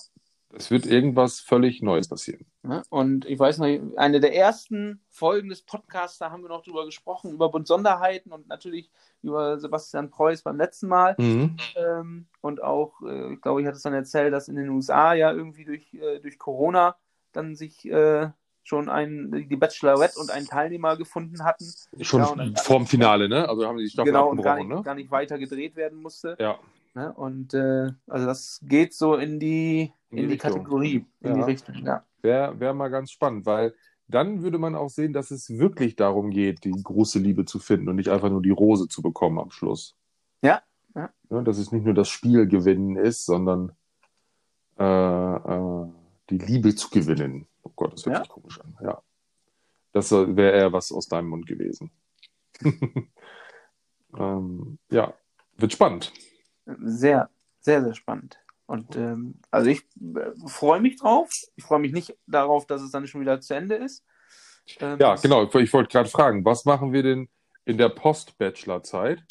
Es wird irgendwas völlig Neues passieren. Ne? Und ich weiß noch, eine der ersten Folgen des Podcasts, da haben wir noch drüber gesprochen, über Besonderheiten und natürlich über Sebastian Preuß beim letzten Mal. Mhm. Ähm, und auch, äh, ich glaube, ich hatte es dann erzählt, dass in den USA ja irgendwie durch, äh, durch Corona dann sich äh, schon ein, die Bachelorette und ein Teilnehmer gefunden hatten. Schon Ja, vorm Finale, ne? Also haben die Staffel genau, und gar nicht, ne? gar nicht weiter gedreht werden musste. Ja. Ne? Und äh, also das geht so in die, In in die Richtung. Kategorie, in Ja. die Richtung, ja. Wäre wär mal ganz spannend, weil dann würde man auch sehen, dass es wirklich darum geht, die große Liebe zu finden und nicht einfach nur die Rose zu bekommen am Schluss. Ja, ja. Ja, dass es nicht nur das Spiel gewinnen ist, sondern äh, äh, die Liebe zu gewinnen. Oh Gott, das hört Ja. sich komisch an. Ja. Das wäre eher was aus deinem Mund gewesen. ähm, ja, wird spannend. Sehr, sehr, sehr spannend. Und ähm, also ich äh, freue mich drauf. Ich freue mich nicht darauf, dass es dann schon wieder zu Ende ist. Ähm, Ja, genau. Ich, wollte gerade fragen, was machen wir denn in der Post-Bachelor-Zeit?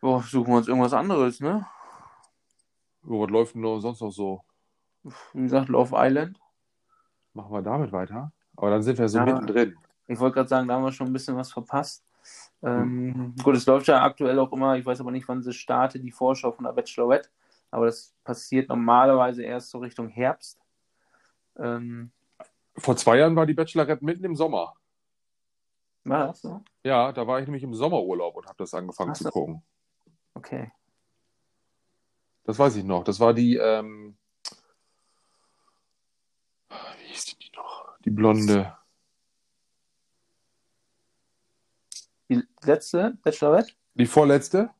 Boah, suchen wir uns irgendwas anderes, ne? Oh, was läuft denn sonst noch so? Wie gesagt, Love Island. Machen wir damit weiter? Aber dann sind wir so Ja. mittendrin. Ich wollte gerade sagen, da haben wir schon ein bisschen was verpasst. Ähm, gut, es läuft ja aktuell auch immer, ich weiß aber nicht, wann sie startet, die Vorschau von der Bachelorette. Aber das passiert normalerweise erst so Richtung Herbst. Ähm, Vor zwei Jahren war die Bachelorette mitten im Sommer. war das so? Ja, da war ich nämlich im Sommerurlaub und habe das angefangen Ach zu gucken. Okay. Das weiß ich noch. Das war die, ähm, wie hieß die noch? Die Blonde. Die letzte Bachelorette? Die vorletzte?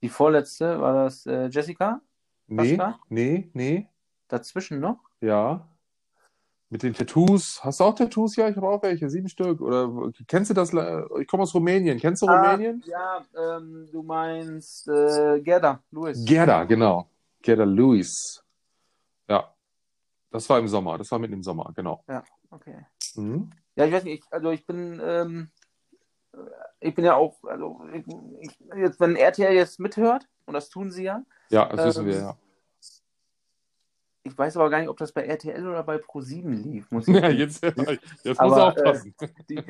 Die vorletzte war das äh, Jessica? Nee, Pascal? nee, nee. Dazwischen noch? Ja. Mit den Tattoos. Hast du auch Tattoos? Ja, ich habe auch welche. Sieben Stück. Oder kennst du das? Ich komme aus Rumänien. Kennst du Rumänien? Ah, ja, ähm, du meinst äh, Gerda Lewis. Gerda, genau. Gerda Lewis. Ja. Das war im Sommer. Das war mitten im Sommer, genau. okay. Mhm. Ja, ich weiß nicht, ich, also ich bin, ähm, ich bin ja auch, also ich, ich, jetzt, wenn RTL jetzt mithört, und das tun sie ja, Ja, das wissen Ähm, wir, ja. ich weiß aber gar nicht, ob das bei RTL oder bei Pro7 lief. Muss ich Ja, jetzt, jetzt muss Aber, er aufpassen. die,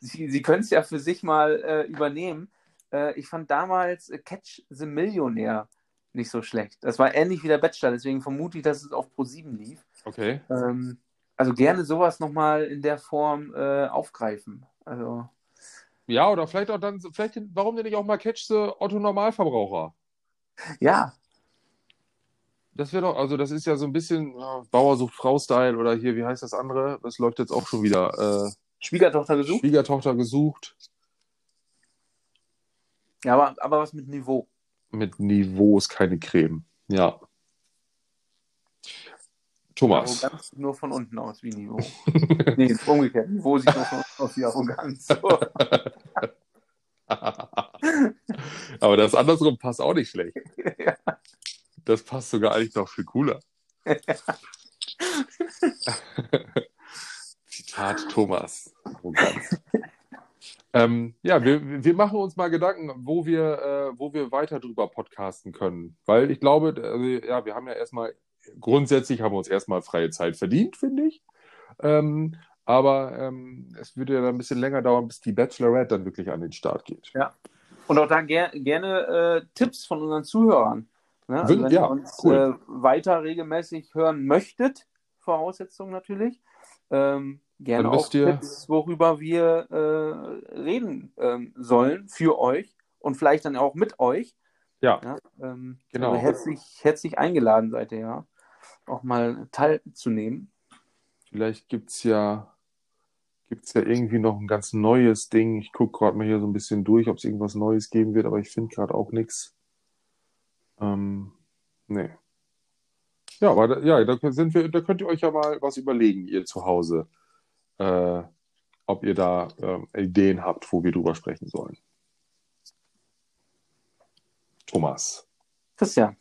sie, sie können es ja für sich mal äh, übernehmen. Äh, ich fand damals äh, Catch the Millionaire nicht so schlecht. Das war ähnlich wie der Bachelor, deswegen vermute ich, dass es auf Pro7 lief. Okay. Ähm, also gerne sowas nochmal in der Form äh, aufgreifen. Also, Ja, oder vielleicht auch dann, vielleicht, warum denn nicht auch mal Catch the Otto Normalverbraucher? ja, Das wäre doch, also das ist ja so ein bisschen ja, Bauer sucht Frau-Style oder hier, wie heißt das andere? Das läuft jetzt auch schon wieder. Äh, Schwiegertochter gesucht. Schwiegertochter gesucht. Ja, aber, aber was mit Niveau. Mit Niveau ist keine Creme. Ja. Thomas. Arroganz nur von unten aus wie Niveau. nee, umgekehrt. Niveau sieht nur von unten aus wie Arroganz. So. Aber das andersrum passt auch nicht schlecht. ja. Das passt sogar eigentlich noch viel cooler. Zitat Thomas. Arroganz. ähm, ja, wir, wir machen uns mal Gedanken, wo wir, äh, wo wir weiter drüber podcasten können. Weil ich glaube, also, ja, wir haben ja erstmal, grundsätzlich haben wir uns erstmal freie Zeit verdient, finde ich. Ähm, aber ähm, es würde ja dann ein bisschen länger dauern, bis die Bachelorette dann wirklich an den Start geht. Und auch da ger gerne äh, Tipps von unseren Zuhörern. Ne? Also wenn ja, ihr uns cool. äh, weiter regelmäßig hören möchtet, Voraussetzung natürlich, ähm, gerne Dann auch ihr- Tipps, worüber wir äh, reden ähm, sollen für euch und vielleicht dann auch mit euch. Ja, Ja, ähm, Genau. Also herzlich, herzlich eingeladen seid ihr ja, auch mal teilzunehmen. vielleicht gibt's ja, gibt's ja irgendwie noch ein ganz neues Ding. Ich gucke gerade mal hier so ein bisschen durch, ob es irgendwas Neues geben wird, aber ich finde gerade auch nichts. Ähm, nee. Ja, aber da, ja, da sind wir, da könnt ihr euch ja mal was überlegen, ihr zu Hause, äh, ob ihr da ähm, Ideen habt, wo wir drüber sprechen sollen. Thomas, Christian,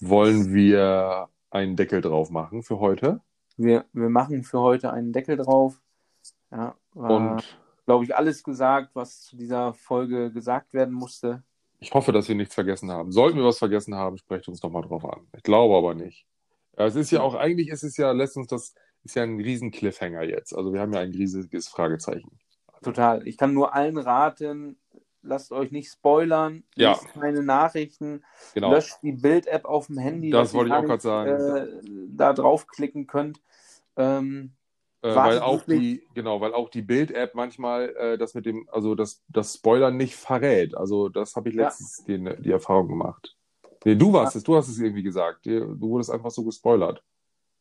wollen wir einen Deckel drauf machen für heute? wir, wir machen für heute einen Deckel drauf. Ja, war, Und glaube ich, alles gesagt, was zu dieser Folge gesagt werden musste. Ich hoffe, dass wir nichts vergessen haben. Sollten wir was vergessen haben, sprecht uns doch mal drauf an. Ich glaube aber nicht. Ja, es ist ja auch, eigentlich ist es ja, lässt uns das, ist ja ein riesen Cliffhanger jetzt. Also wir haben ja ein riesiges Fragezeichen. Total. Ich kann nur allen raten, lasst euch nicht spoilern, Ja. lest keine Nachrichten, Genau. löscht die Bild-App auf dem Handy, Das dass ihr wollte ich auch gerade Äh, da draufklicken könnt. Ähm, Äh, weil auch die, genau, weil auch die Bild-App manchmal äh, das mit dem, also das, das Spoilern nicht verrät. Also das habe ich Ja. letztens die, die Erfahrung gemacht. Nee, du warst es, du hast es irgendwie gesagt. Du wurdest einfach so gespoilert.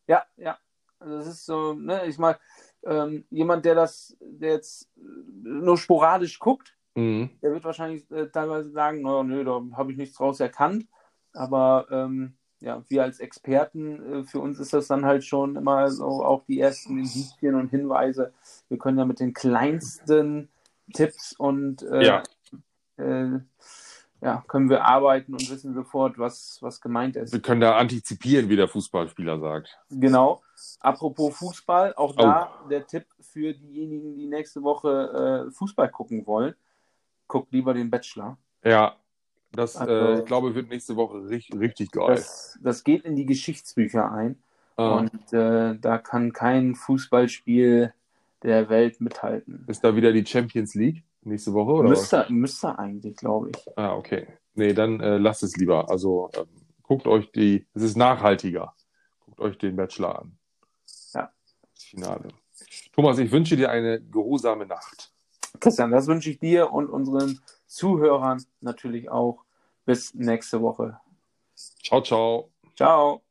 Ja, ja. Also das ist so, ne, ich meine, ähm, jemand, der das, der jetzt nur sporadisch guckt, Mhm. der wird wahrscheinlich äh, teilweise sagen, naja, nö, da habe ich nichts draus erkannt. Aber ähm, ja, wir als Experten, äh, für uns ist das dann halt schon immer so auch die ersten Indizien und Hinweise. Wir können ja mit den kleinsten Tipps und äh, Ja. äh, ja, können wir arbeiten und wissen sofort, was, was gemeint ist. Wir können da antizipieren, wie der Fußballspieler sagt. Genau. Apropos Fußball, auch Oh. da der Tipp für diejenigen, die nächste Woche äh, Fußball gucken wollen. Guckt lieber den Bachelor. Ja, das, Also- äh, ich glaube, wird nächste Woche richtig, richtig geil. Das, das geht in die Geschichtsbücher ein. Ah. Und äh, da kann kein Fußballspiel der Welt mithalten. Ist da wieder die Champions League nächste Woche oder? Müsste, müsste eigentlich, glaube ich. Ah, okay. Nee, dann äh, lasst es lieber. Also ähm, guckt euch die, es ist nachhaltiger. Guckt euch den Bachelor an. Ja. Das Finale. Thomas, ich wünsche dir eine geruhsame Nacht. Christian, das wünsche ich dir und unseren Zuhörern natürlich auch. Bis nächste Woche. Ciao, ciao. Ciao.